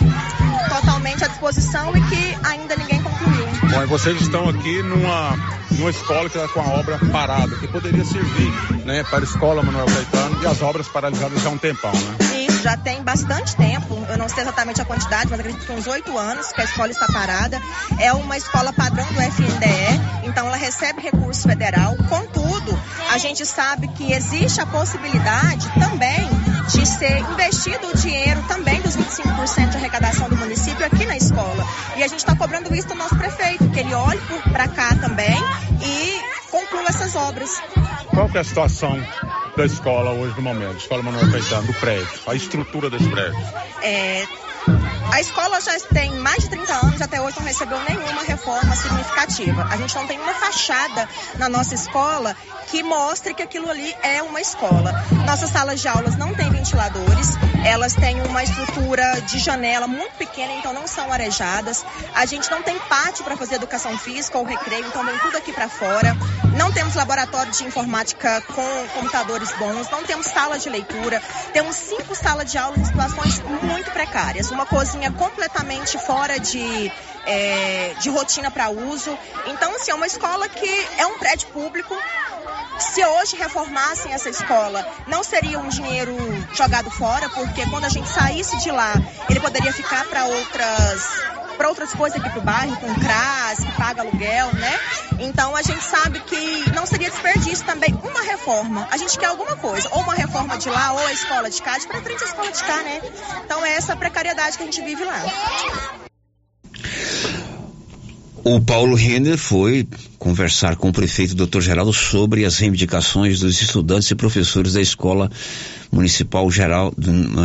S25: Totalmente à disposição e que ainda ninguém concluiu.
S26: Bom, e vocês estão aqui numa, numa escola que está com a obra parada, que poderia servir né, para a escola Manuel Caetano e as obras paralisadas já há um tempão, né?
S25: Já tem bastante tempo, eu não sei exatamente a quantidade, mas acredito que uns oito anos que a escola está parada. É uma escola padrão do FNDE, então ela recebe recurso federal. Contudo, a gente sabe que existe a possibilidade também de ser investido o dinheiro também dos 25% de arrecadação do município aqui na escola. E a gente está cobrando isso do nosso prefeito, que ele olhe para cá também e conclua essas obras.
S26: Qual que é a situação da escola hoje no momento? Escola Manuel Caetano, do prédio, a estrutura desse prédio?
S25: É, a escola já tem mais de 30 anos, até hoje não recebeu nenhuma reforma significativa. A gente não tem uma fachada na nossa escola que mostre que aquilo ali é uma escola. Nossas salas de aulas não têm ventiladores, elas têm uma estrutura de janela muito pequena, então não são arejadas. A gente não tem pátio para fazer educação física ou recreio, então vem tudo aqui para fora. Não temos laboratório de informática com computadores bons, não temos sala de leitura, temos cinco salas de aula em situações muito precárias. Uma cozinha completamente fora de, é, de rotina para uso. Então, assim, é uma escola que é um prédio público, se hoje reformassem essa escola, não seria um dinheiro jogado fora, porque quando a gente saísse de lá, ele poderia ficar para outras para outras coisas aqui pro bairro, com CRAS, que paga aluguel, né? Então a gente sabe que não seria desperdício também uma reforma. A gente quer alguma coisa, ou uma reforma de lá, ou a escola de cá, de frente à escola de cá, né? Então é essa precariedade que a gente vive lá.
S3: O Paulo Renner foi conversar com o prefeito Dr. Geraldo sobre as reivindicações dos estudantes e professores da Escola Municipal Geral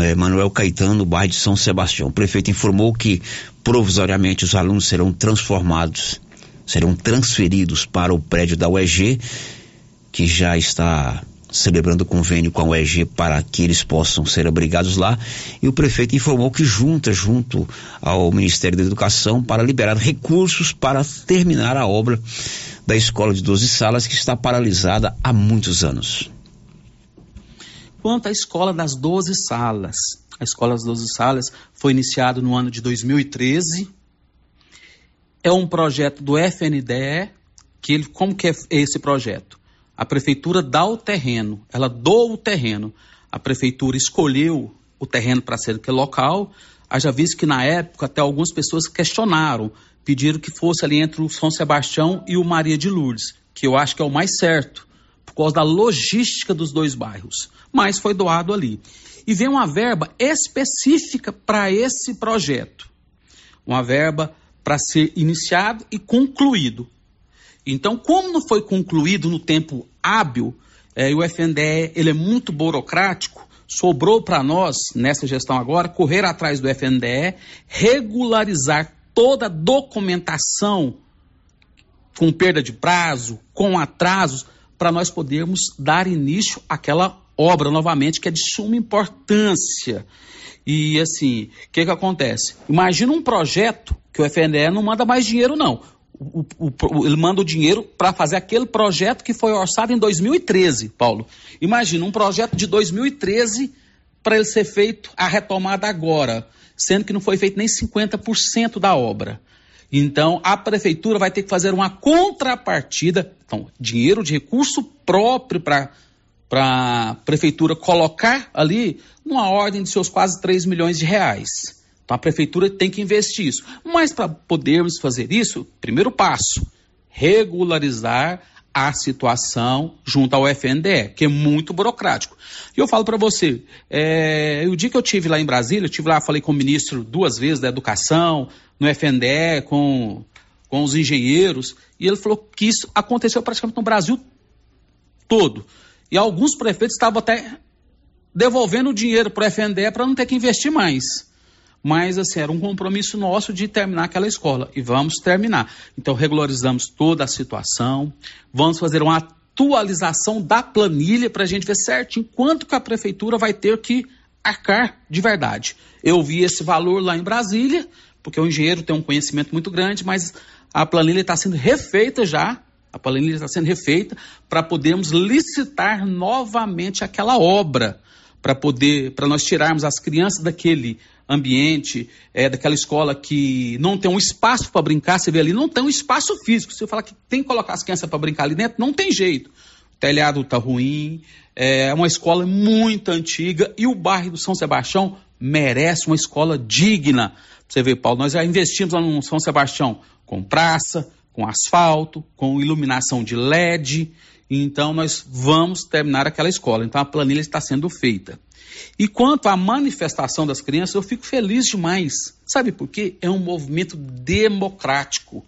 S3: eh, Manuel Caetano, no bairro de São Sebastião. O prefeito informou que provisoriamente os alunos serão transformados, serão transferidos para o prédio da UEG, que já está celebrando convênio com a UEG para que eles possam ser abrigados lá. E o prefeito informou que junta junto ao Ministério da Educação para liberar recursos para terminar a obra da escola de 12 salas que está paralisada há muitos anos.
S27: Quanto à escola das 12 salas, a escola das 12 salas foi iniciada no ano de 2013. É um projeto do FNDE, que ele, como que é esse projeto? A prefeitura dá o terreno, ela doa o terreno. A prefeitura escolheu o terreno para ser aquele local. Haja visto que na época até algumas pessoas questionaram, pediram que fosse ali entre o São Sebastião e o Maria de Lourdes, que eu acho que é o mais certo, por causa da logística dos dois bairros. Mas foi doado ali. E vem uma verba específica para esse projeto. Uma verba para ser iniciado e concluído. Então, como não foi concluído no tempo hábil, é, e o FNDE ele é muito burocrático, sobrou para nós, nessa gestão agora, correr atrás do FNDE, regularizar toda a documentação com perda de prazo, com atrasos, para nós podermos dar início àquela obra novamente, que é de suma importância. E assim, o que, que acontece? Imagina um projeto que o FNDE não manda mais dinheiro, não. O, o, ele manda o dinheiro para fazer aquele projeto que foi orçado em 2013, Paulo. Imagina, um projeto de 2013 para ele ser feito a retomada agora, sendo que não foi feito nem 50% da obra. Então, a prefeitura vai ter que fazer uma contrapartida, então, dinheiro de recurso próprio para a prefeitura colocar ali numa ordem de seus quase 3 milhões de reais. Então a prefeitura tem que investir isso. Mas para podermos fazer isso, primeiro passo, regularizar a situação junto ao FNDE, que é muito burocrático. E eu falo para você, é, o dia que eu tive lá em Brasília, eu tive lá, falei com o ministro duas vezes da Educação, no FNDE, com, com os engenheiros, e ele falou que isso aconteceu praticamente no Brasil todo. E alguns prefeitos estavam até devolvendo o dinheiro para o FNDE para não ter que investir mais mas assim, era um compromisso nosso de terminar aquela escola e vamos terminar. Então regularizamos toda a situação, vamos fazer uma atualização da planilha para a gente ver certinho quanto que a prefeitura vai ter que arcar de verdade. Eu vi esse valor lá em Brasília, porque o engenheiro tem um conhecimento muito grande, mas a planilha está sendo refeita já, a planilha está sendo refeita para podermos licitar novamente aquela obra, para poder, para nós tirarmos as crianças daquele ambiente, é, daquela escola que não tem um espaço para brincar, você vê ali, não tem um espaço físico. Se você falar que tem que colocar as crianças para brincar ali dentro, não tem jeito. O telhado está ruim, é uma escola muito antiga e o bairro do São Sebastião merece uma escola digna. Você vê, Paulo, nós já investimos lá no São Sebastião com praça, com asfalto, com iluminação de LED. Então nós vamos terminar aquela escola. Então a planilha está sendo feita. E quanto à manifestação das crianças, eu fico feliz demais. Sabe por quê? É um movimento democrático.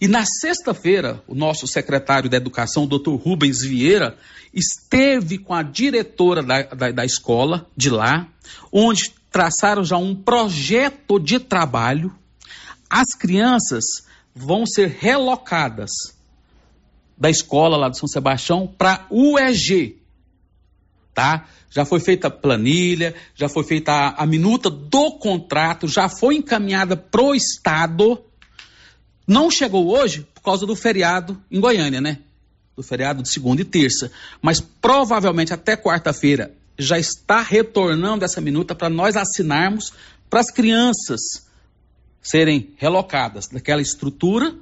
S27: E na sexta-feira, o nosso secretário da Educação, doutor Rubens Vieira, esteve com a diretora da, da, da escola de lá, onde traçaram já um projeto de trabalho. As crianças vão ser relocadas da escola lá de São Sebastião para UEG, tá? Já foi feita a planilha, já foi feita a, a minuta do contrato, já foi encaminhada pro Estado. Não chegou hoje por causa do feriado em Goiânia, né? Do feriado de segunda e terça. Mas provavelmente até quarta-feira já está retornando essa minuta para nós assinarmos para as crianças serem relocadas daquela estrutura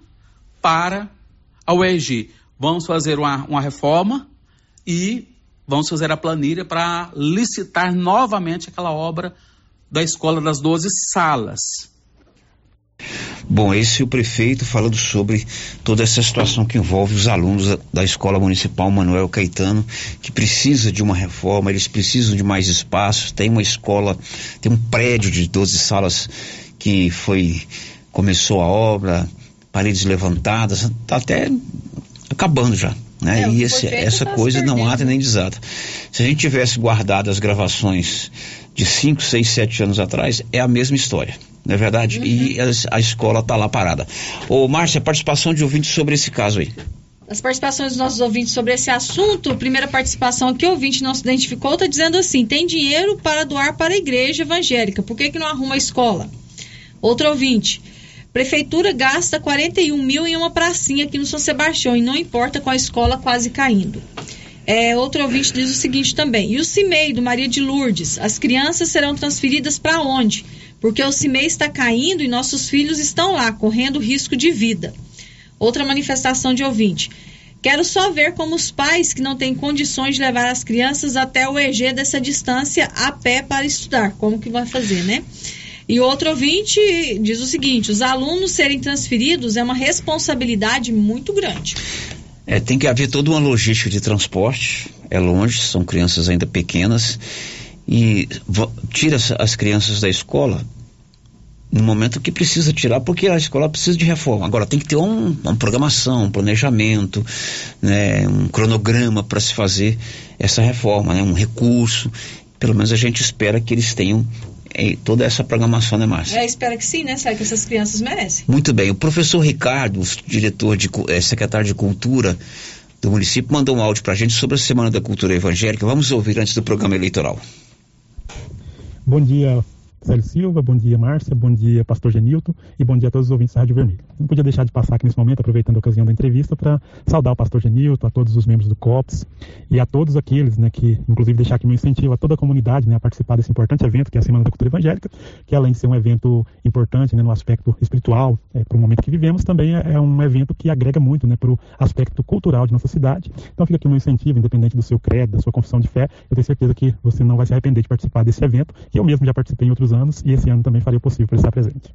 S27: para a UEG. Vamos fazer uma, uma reforma e vamos fazer a planilha para licitar novamente aquela obra da Escola das Doze Salas.
S3: Bom, esse é o prefeito falando sobre toda essa situação que envolve os alunos da, Escola Municipal Manuel Caetano, que precisa de uma reforma, eles precisam de mais espaço. Tem uma escola, tem um prédio de 12 salas que foi começou a obra, paredes levantadas, está até acabando já. Né? É, e esse, essa tá coisa não ata nem desata. Se a gente tivesse guardado as gravações de 5, 6, 7 anos atrás, é a mesma história. Não é verdade? Uhum. E a, a escola está lá parada. Ô, Márcia, participação de ouvintes sobre esse caso aí.
S17: As participações dos nossos ouvintes sobre esse assunto, primeira participação aqui, o ouvinte não se identificou, está dizendo assim: tem dinheiro para doar para a igreja evangélica, por que, que não arruma a escola? Outro ouvinte. Prefeitura gasta 41 mil em uma pracinha aqui no São Sebastião e não importa com a escola quase caindo. É, outro ouvinte diz o seguinte também. E o CIMEI do Maria de Lourdes? As crianças serão transferidas para onde? Porque o CIMEI está caindo e nossos filhos estão lá, correndo risco de vida. Outra manifestação de ouvinte. Quero só ver como os pais que não têm condições de levar as crianças até o EG dessa distância a pé para estudar. Como que vai fazer, né? E outro ouvinte diz o seguinte: os alunos serem transferidos é uma responsabilidade muito grande.
S3: É, tem que haver toda uma logística de transporte. É longe, são crianças ainda pequenas. E tira as crianças da escola no momento que precisa tirar, porque a escola precisa de reforma. Agora, tem que ter um, uma programação, um planejamento, né, um cronograma para se fazer essa reforma, né, um recurso. Pelo menos a gente espera que eles tenham toda essa programação, né, Márcia?
S17: É, espero que sim, né? Será que essas crianças merecem?
S3: Muito bem. O professor Ricardo, diretor de eh, secretário de Cultura do município, mandou um áudio para a gente sobre a Semana da Cultura Evangélica. Vamos ouvir antes do programa eleitoral.
S28: Bom dia, Célio Silva, bom dia Márcia, bom dia Pastor Genilton e bom dia a todos os ouvintes da Rádio Vermelho. Não podia deixar de passar aqui nesse momento, aproveitando a ocasião da entrevista, para saudar o Pastor Genilton, a todos os membros do COPS e a todos aqueles, né, que inclusive deixar aqui meu incentivo a toda a comunidade, né, a participar desse importante evento que é a Semana da Cultura Evangélica, que além de ser um evento importante, né, no aspecto espiritual, é, para o momento que vivemos, também é, é um evento que agrega muito, né, para o aspecto cultural de nossa cidade. Então fica aqui meu incentivo, independente do seu credo, da sua confissão de fé, eu tenho certeza que você não vai se arrepender de participar desse evento, que eu mesmo já participei em outros anos e esse ano também faria o possível para estar presente.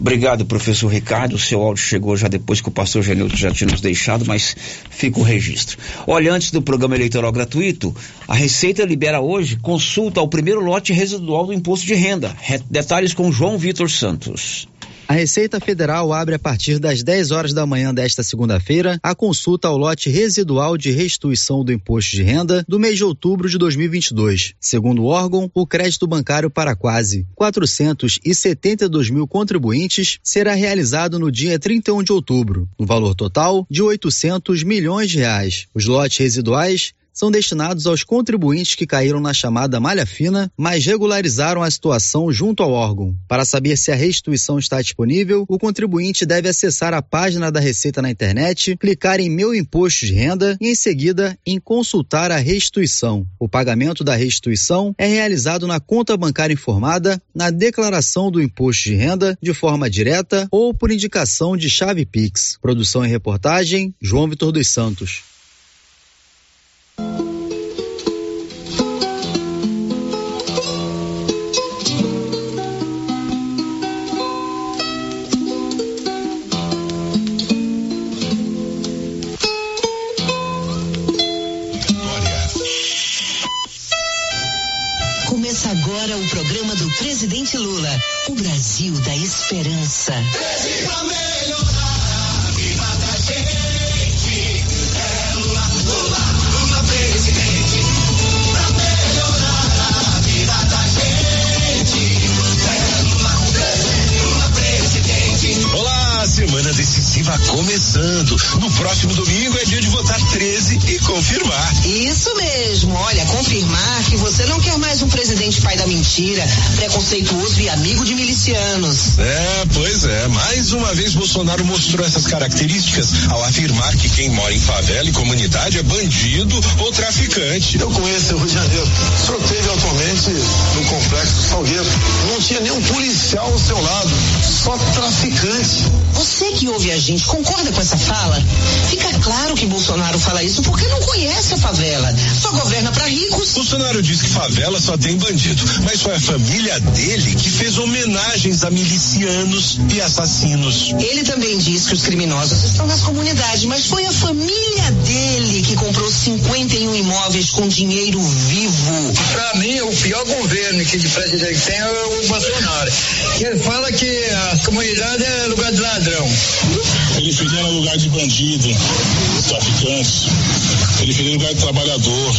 S3: Obrigado, professor Ricardo. O seu áudio chegou já depois que o pastor Genilton já tinha nos deixado, mas fica o registro. Olha, antes do programa eleitoral gratuito, a Receita libera hoje consulta ao primeiro lote residual do imposto de renda. Detalhes com João Vitor Santos.
S29: A Receita Federal abre a partir das 10 horas da manhã desta segunda-feira a consulta ao lote residual de restituição do imposto de renda do mês de outubro de 2022. Segundo o órgão, o crédito bancário para quase 472 mil contribuintes será realizado no dia 31 de outubro, no valor total de 800 milhões de reais. Os lotes residuais são destinados aos contribuintes que caíram na chamada malha fina, mas regularizaram a situação junto ao órgão. Para saber se a restituição está disponível, o contribuinte deve acessar a página da Receita na internet, clicar em Meu Imposto de Renda e, em seguida, em Consultar a restituição. O pagamento da restituição é realizado na conta bancária informada, na declaração do imposto de renda, de forma direta ou por indicação de chave Pix. Produção e reportagem: João Vitor dos Santos.
S30: Começa agora o programa do presidente Lula, o Brasil da esperança.
S2: Olá, decisiva começando. No próximo domingo é dia de votar 13 e confirmar.
S30: Isso mesmo, olha, confirmar que você não quer mais um presidente pai da mentira, preconceituoso e amigo de milicianos.
S2: É, pois é. Mais uma vez Bolsonaro mostrou essas características ao afirmar que quem mora em favela e comunidade é bandido ou traficante.
S31: Eu conheço o Rio de Janeiro. O senhor teve atualmente no complexo Salgueiro. Não tinha nenhum policial ao seu lado, só traficante.
S30: Você que ouve a gente, concorda com essa fala? Fica claro que Bolsonaro fala isso porque não conhece a favela. Só governa para ricos.
S2: Bolsonaro diz que favela só tem bandido, mas foi a família dele que fez homenagens a milicianos e assassinos.
S30: Ele também diz que os criminosos estão nas comunidades, mas foi a família dele que comprou 51 imóveis com dinheiro vivo.
S32: Para mim, o pior governo que de presidente tem é o Bolsonaro. Ele fala que a comunidade é lugar de ladrão.
S33: Ele fez lugar de bandido, traficantes. Ele fez lugar de trabalhador,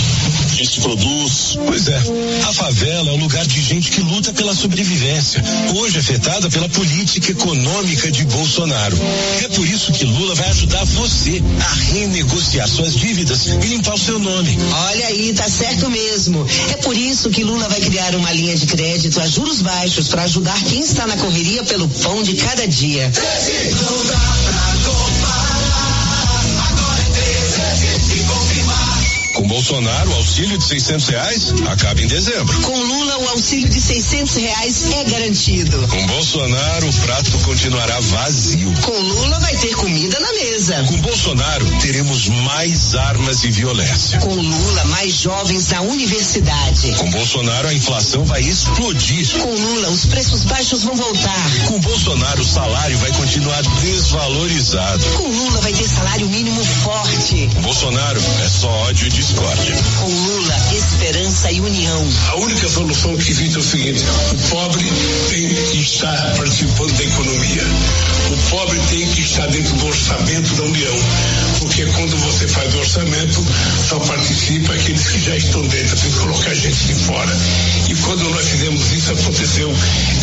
S33: que produz.
S2: Pois é, a favela é um lugar de gente que luta pela sobrevivência, hoje afetada pela política econômica de Bolsonaro. É por isso que Lula vai ajudar você a renegociar suas dívidas e limpar o seu nome.
S30: Olha aí, tá certo mesmo. É por isso que Lula vai criar uma linha de crédito a juros baixos para ajudar quem está na correria pelo pão de cada dia. Não dá pra
S2: Bolsonaro, o auxílio de 600 reais acaba em dezembro.
S30: Com Lula, o auxílio de 600 reais é garantido.
S2: Com Bolsonaro, o prato continuará vazio.
S30: Com Lula, vai ter comida na mesa.
S2: Com Bolsonaro, teremos mais armas e violência.
S30: Com Lula, mais jovens na universidade.
S2: Com Bolsonaro, a inflação vai explodir.
S30: Com Lula, os preços baixos vão voltar.
S2: Com Bolsonaro, o salário vai continuar desvalorizado.
S30: Com Lula, vai ter salário mínimo forte.
S2: Com Bolsonaro, é só ódio e discórdia.
S30: Com Lula, esperança e união.
S33: A única solução que existe é o seguinte: o pobre tem que estar participando da economia. O pobre tem que estar dentro do orçamento da União. Porque quando você faz o orçamento, só participa aqueles que já estão dentro, tem que colocar gente de fora. E quando nós fizemos isso, aconteceu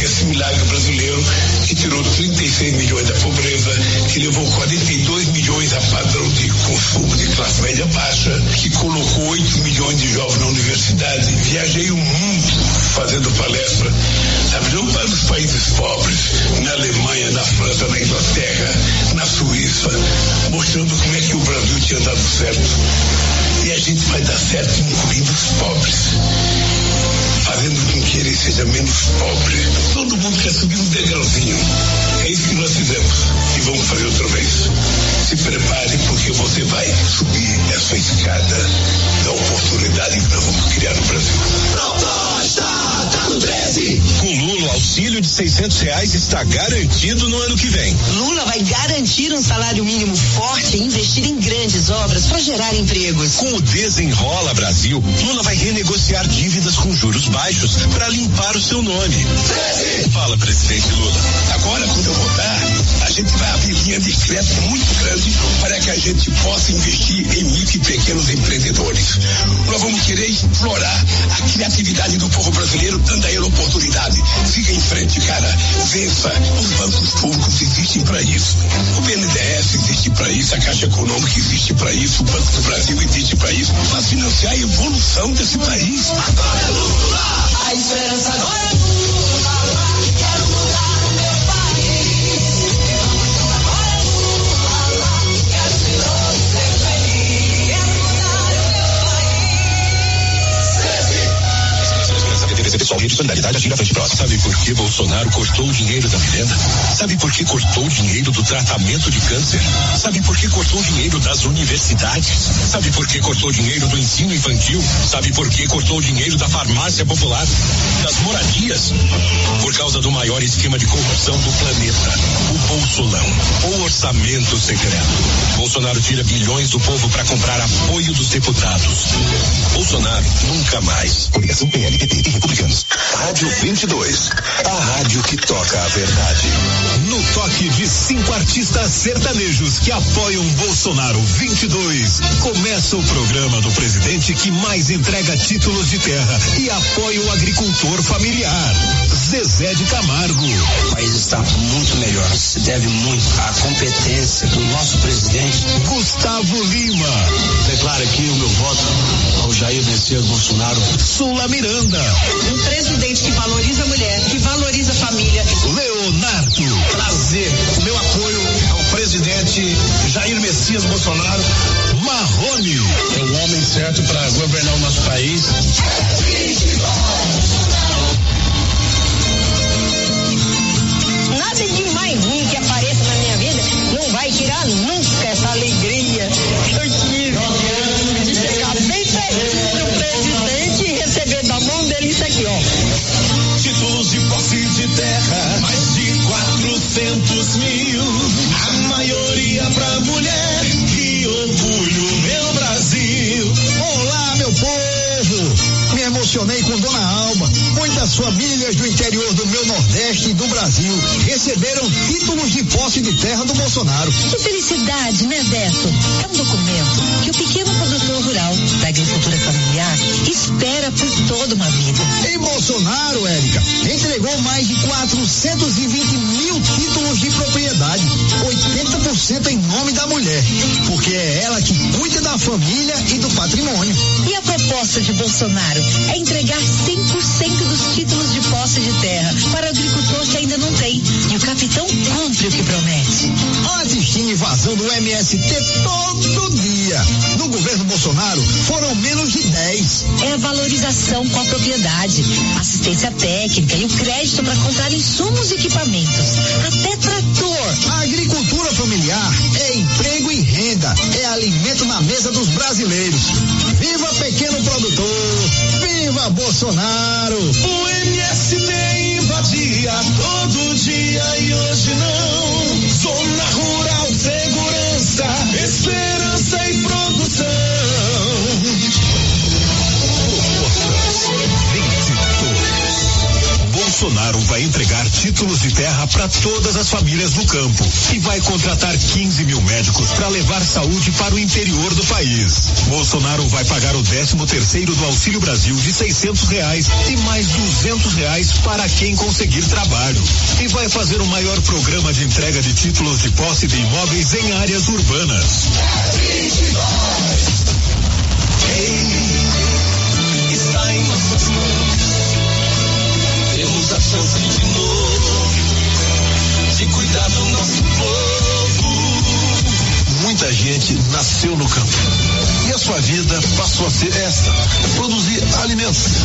S33: esse milagre brasileiro que tirou 36 milhões da pobreza, que levou 42 milhões a padrão de consumo de classe média baixa, que colocou 8 milhões de jovens na universidade. Viajei o mundo fazendo palestra, sabe, não para os países pobres, na Alemanha, na França, na Inglaterra, na Suíça, mostrando como é que o Brasil tinha dado certo. E a gente vai dar certo incluindo os pobres fazendo com que ele seja menos pobre. Todo mundo quer subir um degrauzinho. É isso que nós fizemos e vamos fazer outra vez. Se prepare porque você vai subir essa escada da oportunidade que nós vamos criar no Brasil.
S2: Proposta tá no 13. Com Lula, o auxílio de 600 reais está garantido no ano que vem.
S30: Lula vai garantir um salário mínimo forte e investir em grandes obras para gerar empregos.
S2: Com o Desenrola Brasil, Lula vai renegociar dívidas com juros baixos para limpar o seu nome. 13. Fala, presidente Lula.
S33: Agora, quando eu voltar, a gente vai abrir linha de crédito muito grande para que a gente possa investir em micro e pequenos empreendedores. Nós vamos querer explorar a criatividade do povo brasileiro, dando a ele oportunidade. Siga em frente, cara. Vença. Os bancos públicos existem para isso. O BNDES existe para isso, a Caixa Econômica existe para isso, o Banco do Brasil existe para isso, para financiar a evolução desse país.
S2: Agora é Lula! A esperança agora é Lula! País! Pessoal, rede solidariedade agir à frente próxima. Sabe por que Bolsonaro cortou o dinheiro da merenda? Sabe por que cortou o dinheiro do tratamento de câncer? Sabe por que cortou o dinheiro das universidades? Sabe por que cortou o dinheiro do ensino infantil? Sabe por que cortou o dinheiro da farmácia popular? Das moradias? Por causa do maior esquema de corrupção do planeta, o Bolsolão, o orçamento secreto. Bolsonaro tira bilhões do povo para comprar apoio dos deputados. Bolsonaro nunca mais.
S24: Coligação PLPT e Republicanos. Rádio 22. A rádio que toca a verdade.
S2: No toque de cinco artistas sertanejos que apoiam Bolsonaro 22, começa o programa do presidente que mais entrega títulos de terra e apoia o agricultor familiar. Zezé de Camargo.
S34: O país está muito melhor. Se deve muito à competência do nosso presidente.
S2: Gustavo Lima.
S34: Declaro aqui o meu voto ao Jair Messias Bolsonaro.
S2: Sula Miranda.
S30: Um presidente que valoriza a mulher, que valoriza a família.
S2: Leonardo.
S33: Prazer. O meu apoio ao presidente Jair Messias Bolsonaro.
S2: Marrone.
S34: É o homem certo para governar o nosso país.
S30: Nada de mais ruim que apareça na minha vida não vai tirar nunca essa alegria que eu tive de chegar bem pertinho do presidente ó.
S2: Títulos de posse de terra, mais de 400 mil. A maioria pra mulher. Que orgulho, meu Brasil.
S35: Olá, meu povo! Me emocionei com Dona Alma. Muitas famílias do interior do meu Nordeste e do Brasil receberam títulos de posse de terra do Bolsonaro.
S36: Que felicidade, né, Beto? É um documento que o pequeno produtor rural da agricultura familiar espera por toda uma vida.
S35: E Bolsonaro, Érica, entregou mais de 420 mil títulos de propriedade, 80% em nome da mulher, porque é ela que cuida da família e do patrimônio.
S36: E a proposta de Bolsonaro é entregar 100% dos títulos de posse de terra para agricultor que ainda não tem. E o capitão cumpre o que promete.
S35: Antes tinha invasão do MST todo dia. No governo Bolsonaro foram menos de 10.
S36: É a valorização com a propriedade, assistência técnica e o crédito para comprar insumos e equipamentos. Até trator.
S35: A agricultura familiar é emprego e renda, é alimento na mesa dos brasileiros. Viva pequeno produtor! Viva Bolsonaro!
S2: O MST invadia todo dia e títulos de terra para todas as famílias do campo e vai contratar 15 mil médicos para levar saúde para o interior do país. Bolsonaro vai pagar o 13 terceiro do Auxílio Brasil de 600 reais e mais 200 reais para quem conseguir trabalho e vai fazer o maior programa de entrega de títulos de posse de imóveis em áreas urbanas. Ei, está em nossas mãos
S37: chance de novo de do nosso povo.
S31: Muita gente nasceu no campo e a sua vida passou a ser esta: produzir alimentos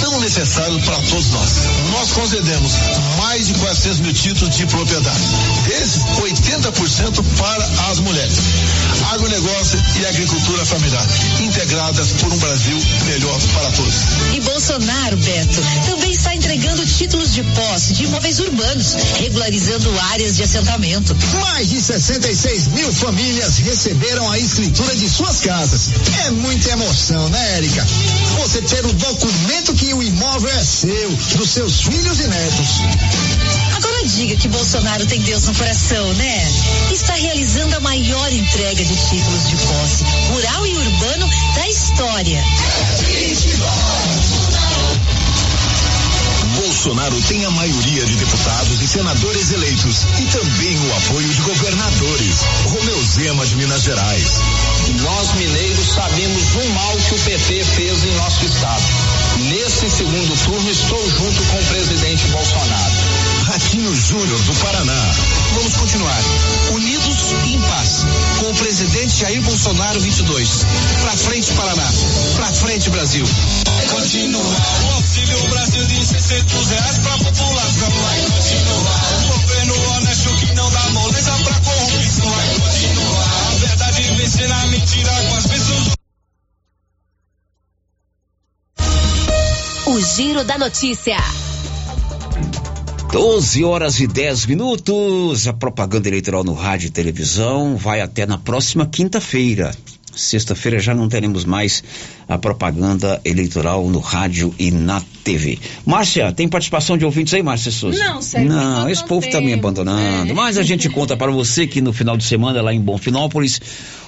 S31: tão necessários para todos nós. Nós concedemos mais de 400 mil títulos de propriedade. Desses, 80% para as mulheres. Agronegócio e agricultura familiar, integradas por um Brasil melhor para todos.
S36: E Bolsonaro, Beto, também entregando títulos de posse de imóveis urbanos, regularizando áreas de assentamento.
S35: Mais de 66 mil famílias receberam a escritura de suas casas. É muita emoção, né, Érica? Você ter o documento que o imóvel é seu, dos seus filhos e netos.
S36: Agora diga que Bolsonaro tem Deus no coração, né? Está realizando a maior entrega de títulos de posse, rural e urbano da história.
S2: Bolsonaro tem a maioria de deputados e senadores eleitos e também o apoio de governadores. Romeu Zema de Minas Gerais.
S34: Nós mineiros sabemos o mal que o PT fez em nosso estado. Nesse segundo turno estou junto com o presidente Bolsonaro.
S2: Ratinho Júnior do Paraná.
S38: Vamos continuar unidos e em paz com o presidente Jair Bolsonaro 22. Pra frente Paraná, pra frente Brasil.
S37: Continua o auxílio Brasil de 600 reais pra população. Vai continuar o governo honesto que não dá moleza pra corrupção. Vai continuar a verdade vencer a mentira com as pessoas.
S7: O Giro da Notícia.
S3: 12 horas e 10 minutos. A propaganda eleitoral no rádio e televisão vai até na próxima quinta-feira. Sexta-feira já não teremos mais a propaganda eleitoral no rádio e na TV. Márcia, tem participação de ouvintes aí, Márcia Souza?
S17: Não, Sérgio.
S3: Não, esse povo está me abandonando.
S17: É.
S3: Mas a gente conta para você que no final de semana, lá em Bonfinópolis,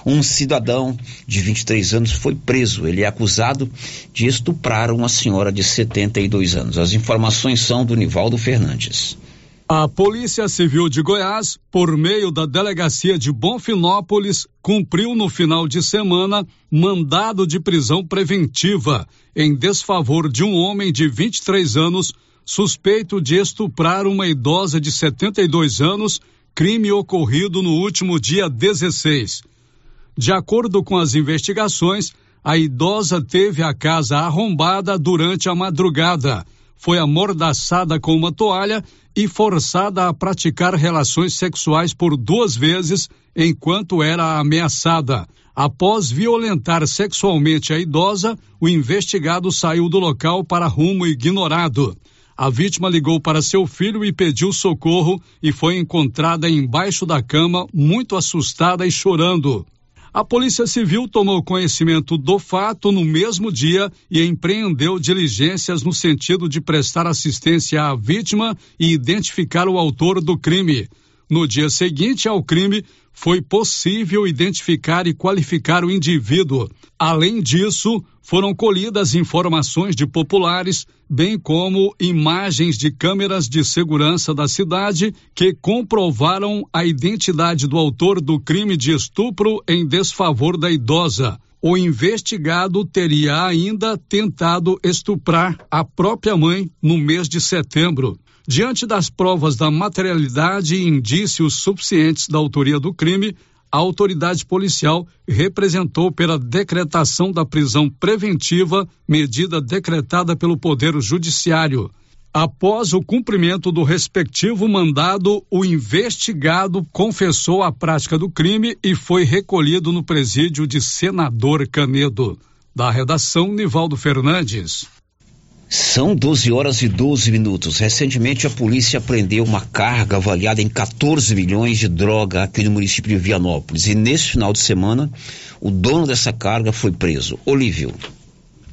S3: um cidadão de 23 anos foi preso. Ele é acusado de estuprar uma senhora de 72 anos. As informações são do Nivaldo Fernandes.
S20: A Polícia Civil de Goiás, por meio da Delegacia de Bonfinópolis, cumpriu no final de semana mandado de prisão preventiva em desfavor de um homem de 23 anos suspeito de estuprar uma idosa de 72 anos, crime ocorrido no último dia 16. De acordo com as investigações, a idosa teve a casa arrombada durante a madrugada, foi amordaçada com uma toalha e forçada a praticar relações sexuais por duas vezes enquanto era ameaçada. Após violentar sexualmente a idosa, o investigado saiu do local para rumo ignorado. A vítima ligou para seu filho e pediu socorro e foi encontrada embaixo da cama, muito assustada e chorando. A Polícia Civil tomou conhecimento do fato no mesmo dia e empreendeu diligências no sentido de prestar assistência à vítima e identificar o autor do crime. No dia seguinte ao crime, foi possível identificar e qualificar o indivíduo. Além disso, foram colhidas informações de populares, bem como imagens de câmeras de segurança da cidade que comprovaram a identidade do autor do crime de estupro em desfavor da idosa. O investigado teria ainda tentado estuprar a própria mãe no mês de setembro. Diante das provas da materialidade e indícios suficientes da autoria do crime, a autoridade policial representou pela decretação da prisão preventiva, medida decretada pelo Poder Judiciário. Após o cumprimento do respectivo mandado, o investigado confessou a prática do crime e foi recolhido no presídio de Senador Canedo. Da redação, Nivaldo Fernandes.
S3: São 12 horas e 12 minutos. Recentemente, a polícia prendeu uma carga avaliada em 14 milhões de droga aqui no município de Vianópolis. E nesse final de semana, o dono dessa carga foi preso. Olívio.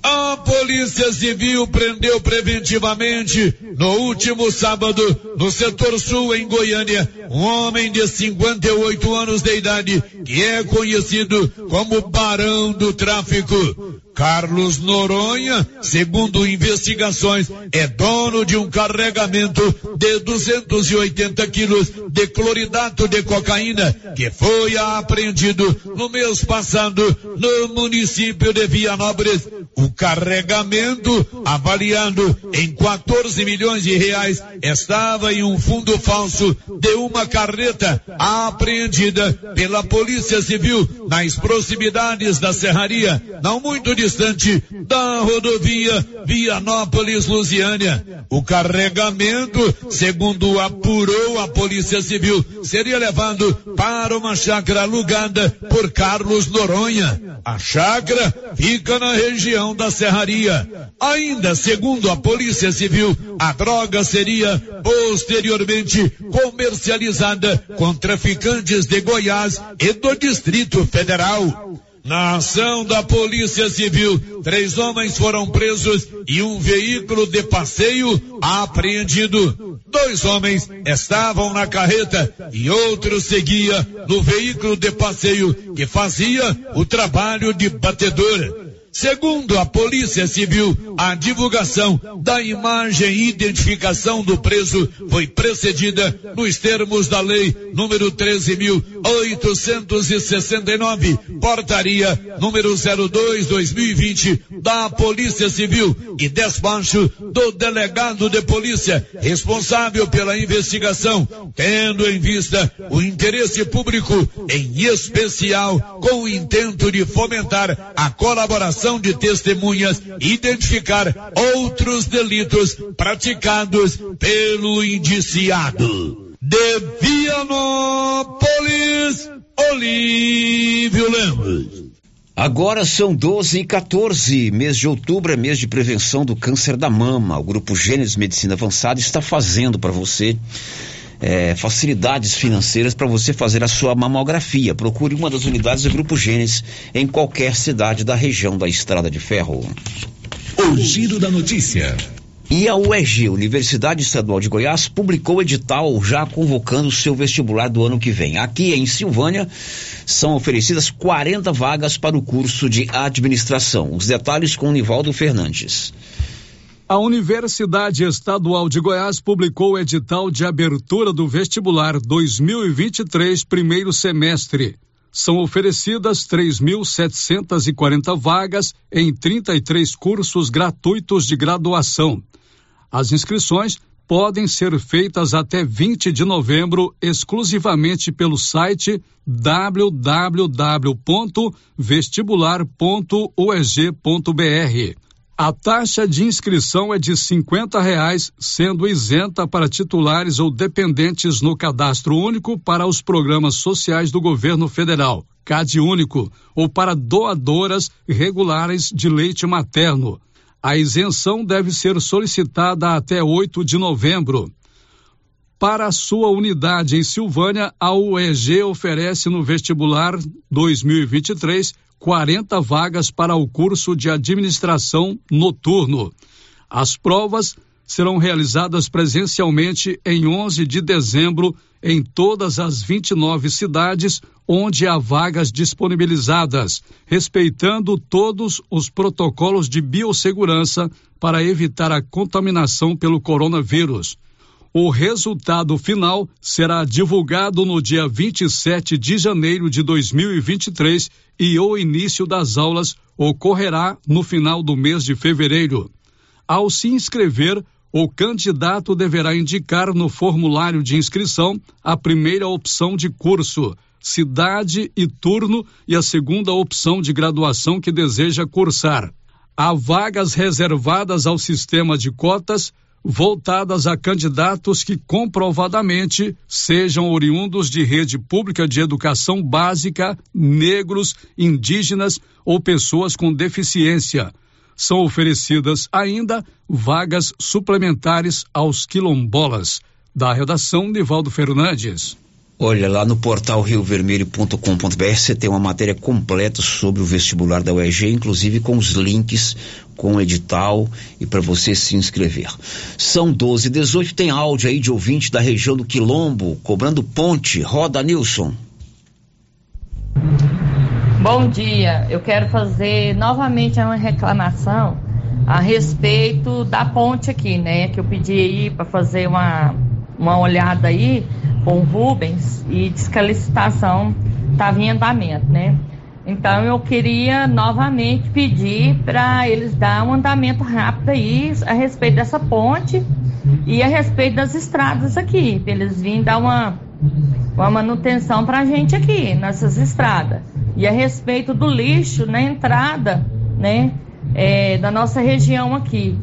S1: A Polícia Civil prendeu preventivamente no último sábado, no setor sul em Goiânia, um homem de 58 anos de idade que é conhecido como Barão do Tráfico. Carlos Noronha, segundo investigações, é dono de um carregamento de 280 quilos de cloridato de cocaína que foi apreendido no mês passado no município de Vianópolis. O carregamento, avaliado em 14 milhões de reais, estava em um fundo falso de uma carreta apreendida pela Polícia Civil nas proximidades da Serraria, não muito distante da rodovia Vianópolis-Lusiânia. O carregamento, segundo apurou a Polícia Civil, seria levado para uma chácara alugada por Carlos Noronha. A chácara fica na região da Serraria. Ainda segundo a Polícia Civil, a droga seria posteriormente comercializada com traficantes de Goiás e do Distrito Federal. Na ação da Polícia Civil, três homens foram presos e um veículo de passeio apreendido. Dois homens estavam na carreta e outro seguia no veículo de passeio que fazia o trabalho de batedor. Segundo a Polícia Civil, a divulgação da imagem e identificação do preso foi precedida nos termos da Lei número 13.869, portaria número 02-2020 da Polícia Civil e despacho do delegado de polícia responsável pela investigação, tendo em vista o interesse público, em especial com o intento de fomentar a colaboração de testemunhas identificar outros delitos praticados pelo indiciado. De Vianópolis, Olívio Lemos.
S3: Agora são 12 e 14. Mês de outubro é mês de prevenção do câncer da mama. O Grupo Gênesis Medicina Avançada está fazendo para você é, facilidades financeiras para você fazer a sua mamografia. Procure uma das unidades do Grupo Gênesis em qualquer cidade da região da Estrada de Ferro.
S2: O giro da notícia.
S3: E a UEG, Universidade Estadual de Goiás, publicou edital já convocando o seu vestibular do ano que vem. Aqui em Silvânia são oferecidas 40 vagas para o curso de administração. Os detalhes com o Nivaldo Fernandes.
S20: A Universidade Estadual de Goiás publicou o edital de abertura do vestibular 2023, primeiro semestre. São oferecidas 3.740 vagas em 33 cursos gratuitos de graduação. As inscrições podem ser feitas até 20 de novembro exclusivamente pelo site www.vestibular.ueg.br. A taxa de inscrição é de cinquenta reais, sendo isenta para titulares ou dependentes no cadastro único para os programas sociais do governo federal, CAD único, ou para doadoras regulares de leite materno. A isenção deve ser solicitada até 8 de novembro. Para sua unidade em Silvânia, a UEG oferece no vestibular 2023 40 vagas para o curso de administração noturno. As provas serão realizadas presencialmente em 11 de dezembro em todas as 29 cidades onde há vagas disponibilizadas, respeitando todos os protocolos de biossegurança para evitar a contaminação pelo coronavírus. O resultado final será divulgado no dia 27 de janeiro de 2023 e o início das aulas ocorrerá no final do mês de fevereiro. Ao se inscrever, o candidato deverá indicar no formulário de inscrição a primeira opção de curso, cidade e turno e a segunda opção de graduação que deseja cursar. Há vagas reservadas ao sistema de cotas voltadas a candidatos que comprovadamente sejam oriundos de rede pública de educação básica, negros, indígenas ou pessoas com deficiência. São oferecidas ainda vagas suplementares aos quilombolas. Da redação, Nivaldo Fernandes.
S3: Olha, lá no portal riovermelho.com.br você tem uma matéria completa sobre o vestibular da UEG, inclusive com os links com o edital e para você se inscrever. São 12 e 18, tem áudio aí de ouvinte da região do Quilombo, cobrando ponte. Roda, Nilson.
S39: Bom dia. Eu quero fazer novamente uma reclamação a respeito da ponte aqui, né? Que eu pedi aí para fazer uma, uma olhada aí com o Rubens e diz que a licitação estava em andamento, né? Então eu queria novamente pedir para eles dar um andamento rápido aí a respeito dessa ponte e a respeito das estradas aqui, para eles virem dar uma, uma manutenção para a gente aqui nessas estradas. E a respeito do lixo na entrada, né, é, da nossa região aqui.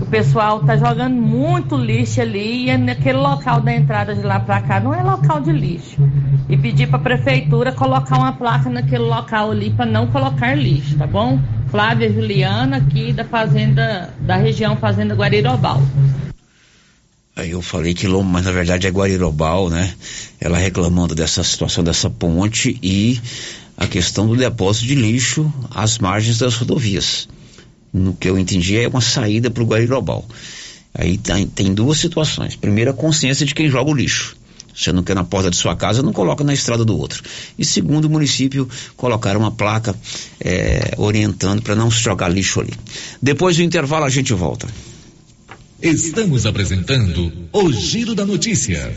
S39: O pessoal tá jogando muito lixo ali e é naquele local da entrada de lá para cá não é local de lixo. E pedir para a prefeitura colocar uma placa naquele local ali para não colocar lixo, tá bom? Flávia Juliana aqui da fazenda da região Fazenda Guarirobal.
S3: Aí eu falei que Lombo, mas na verdade é Guarirobal, né? Ela reclamando dessa situação dessa ponte e a questão do depósito de lixo às margens das rodovias. No que eu entendi é uma saída para o Guarirobal. Aí tem, tem duas situações. Primeiro, a consciência de quem joga o lixo. Você não quer na porta de sua casa, não coloca na estrada do outro. E segundo, o município colocar uma placa é, orientando para não se jogar lixo ali. Depois do intervalo a gente volta.
S40: Estamos apresentando o Giro da Notícia.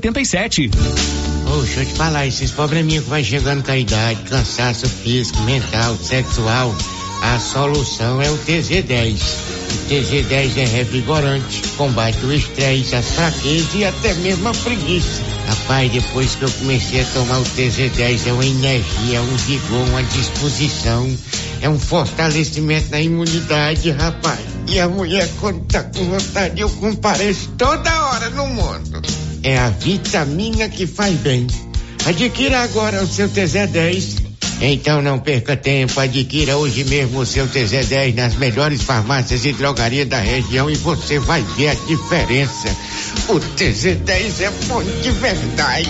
S40: 87.
S41: Ô, deixa eu te falar, esses probleminhas que vai chegando com a idade, cansaço físico, mental, sexual, a solução é o TZ10. O TZ10 é revigorante, combate o estresse, as fraquezas e até mesmo a preguiça. Rapaz, depois que eu comecei a tomar o TZ10, é uma energia, um vigor, uma disposição, é um fortalecimento na imunidade, rapaz. E a mulher, quando tá com vontade, eu compareço toda hora no mundo é a vitamina que faz bem. Adquira agora o seu TZ10. Então não perca tempo, adquira hoje mesmo o seu TZ10 nas melhores farmácias e drogarias da região e você vai ver a diferença. O TZ10 é bom de verdade.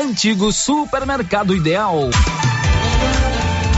S8: antigo supermercado ideal.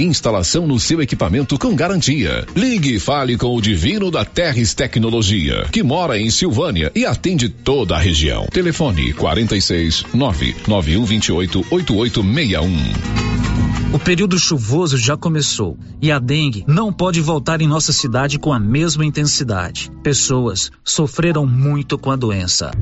S15: Instalação no seu equipamento com garantia. Ligue e fale com o Divino da Terres Tecnologia, que mora em Silvânia e atende toda a região. Telefone 46 99128 8861.
S8: O período chuvoso já começou e a dengue não pode voltar em nossa cidade com a mesma intensidade. Pessoas sofreram muito com a doença.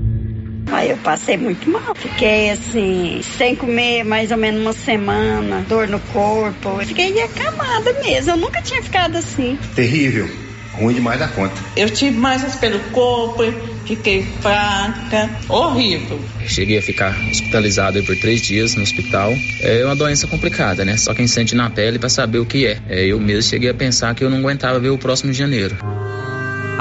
S42: Aí eu passei muito mal. Fiquei assim, sem comer mais ou menos uma semana, dor no corpo. Eu fiquei acamada mesmo. Eu nunca tinha ficado assim.
S43: Terrível. Ruim demais da conta.
S44: Eu tive mais pelo corpo, fiquei fraca, horrível.
S45: Cheguei a ficar hospitalizado por três dias no hospital. É uma doença complicada, né? Só quem sente na pele para saber o que é. é. Eu mesmo cheguei a pensar que eu não aguentava ver o próximo de janeiro.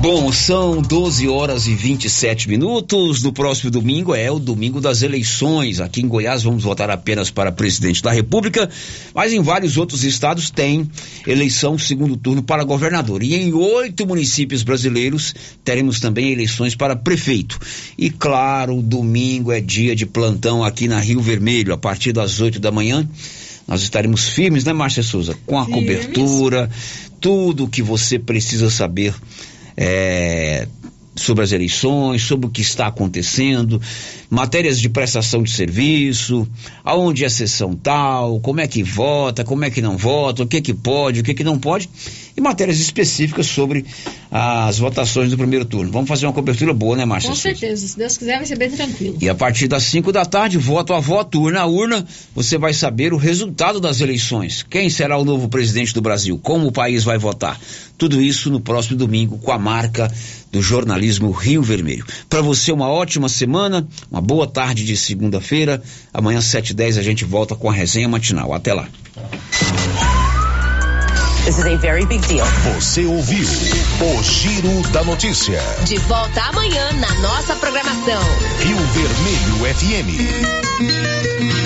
S3: Bom, são 12 horas e 27 minutos. No próximo domingo é o domingo das eleições. Aqui em Goiás vamos votar apenas para presidente da República, mas em vários outros estados tem eleição segundo turno para governador. E em oito municípios brasileiros teremos também eleições para prefeito. E claro, domingo é dia de plantão aqui na Rio Vermelho, a partir das 8 da manhã. Nós estaremos firmes, né, Márcia Souza? Com a firmes. cobertura, tudo o que você precisa saber é, sobre as eleições, sobre o que está acontecendo, matérias de prestação de serviço, aonde é a sessão tal, como é que vota, como é que não vota, o que que pode, o que que não pode, e matérias específicas sobre as votações do primeiro turno. Vamos fazer uma cobertura boa, né, Márcia?
S17: Com certeza, se Deus quiser vai ser bem tranquilo.
S3: E a partir das 5 da tarde, voto a voto, urna a urna, você vai saber o resultado das eleições. Quem será o novo presidente do Brasil? Como o país vai votar? Tudo isso no próximo domingo com a marca do jornalismo Rio Vermelho. Para você, uma ótima semana, uma boa tarde de segunda-feira. Amanhã, 7h10, a gente volta com a resenha matinal. Até lá.
S46: This is a very big deal.
S15: Você ouviu o Giro da Notícia.
S46: De volta amanhã na nossa programação.
S15: Rio Vermelho FM.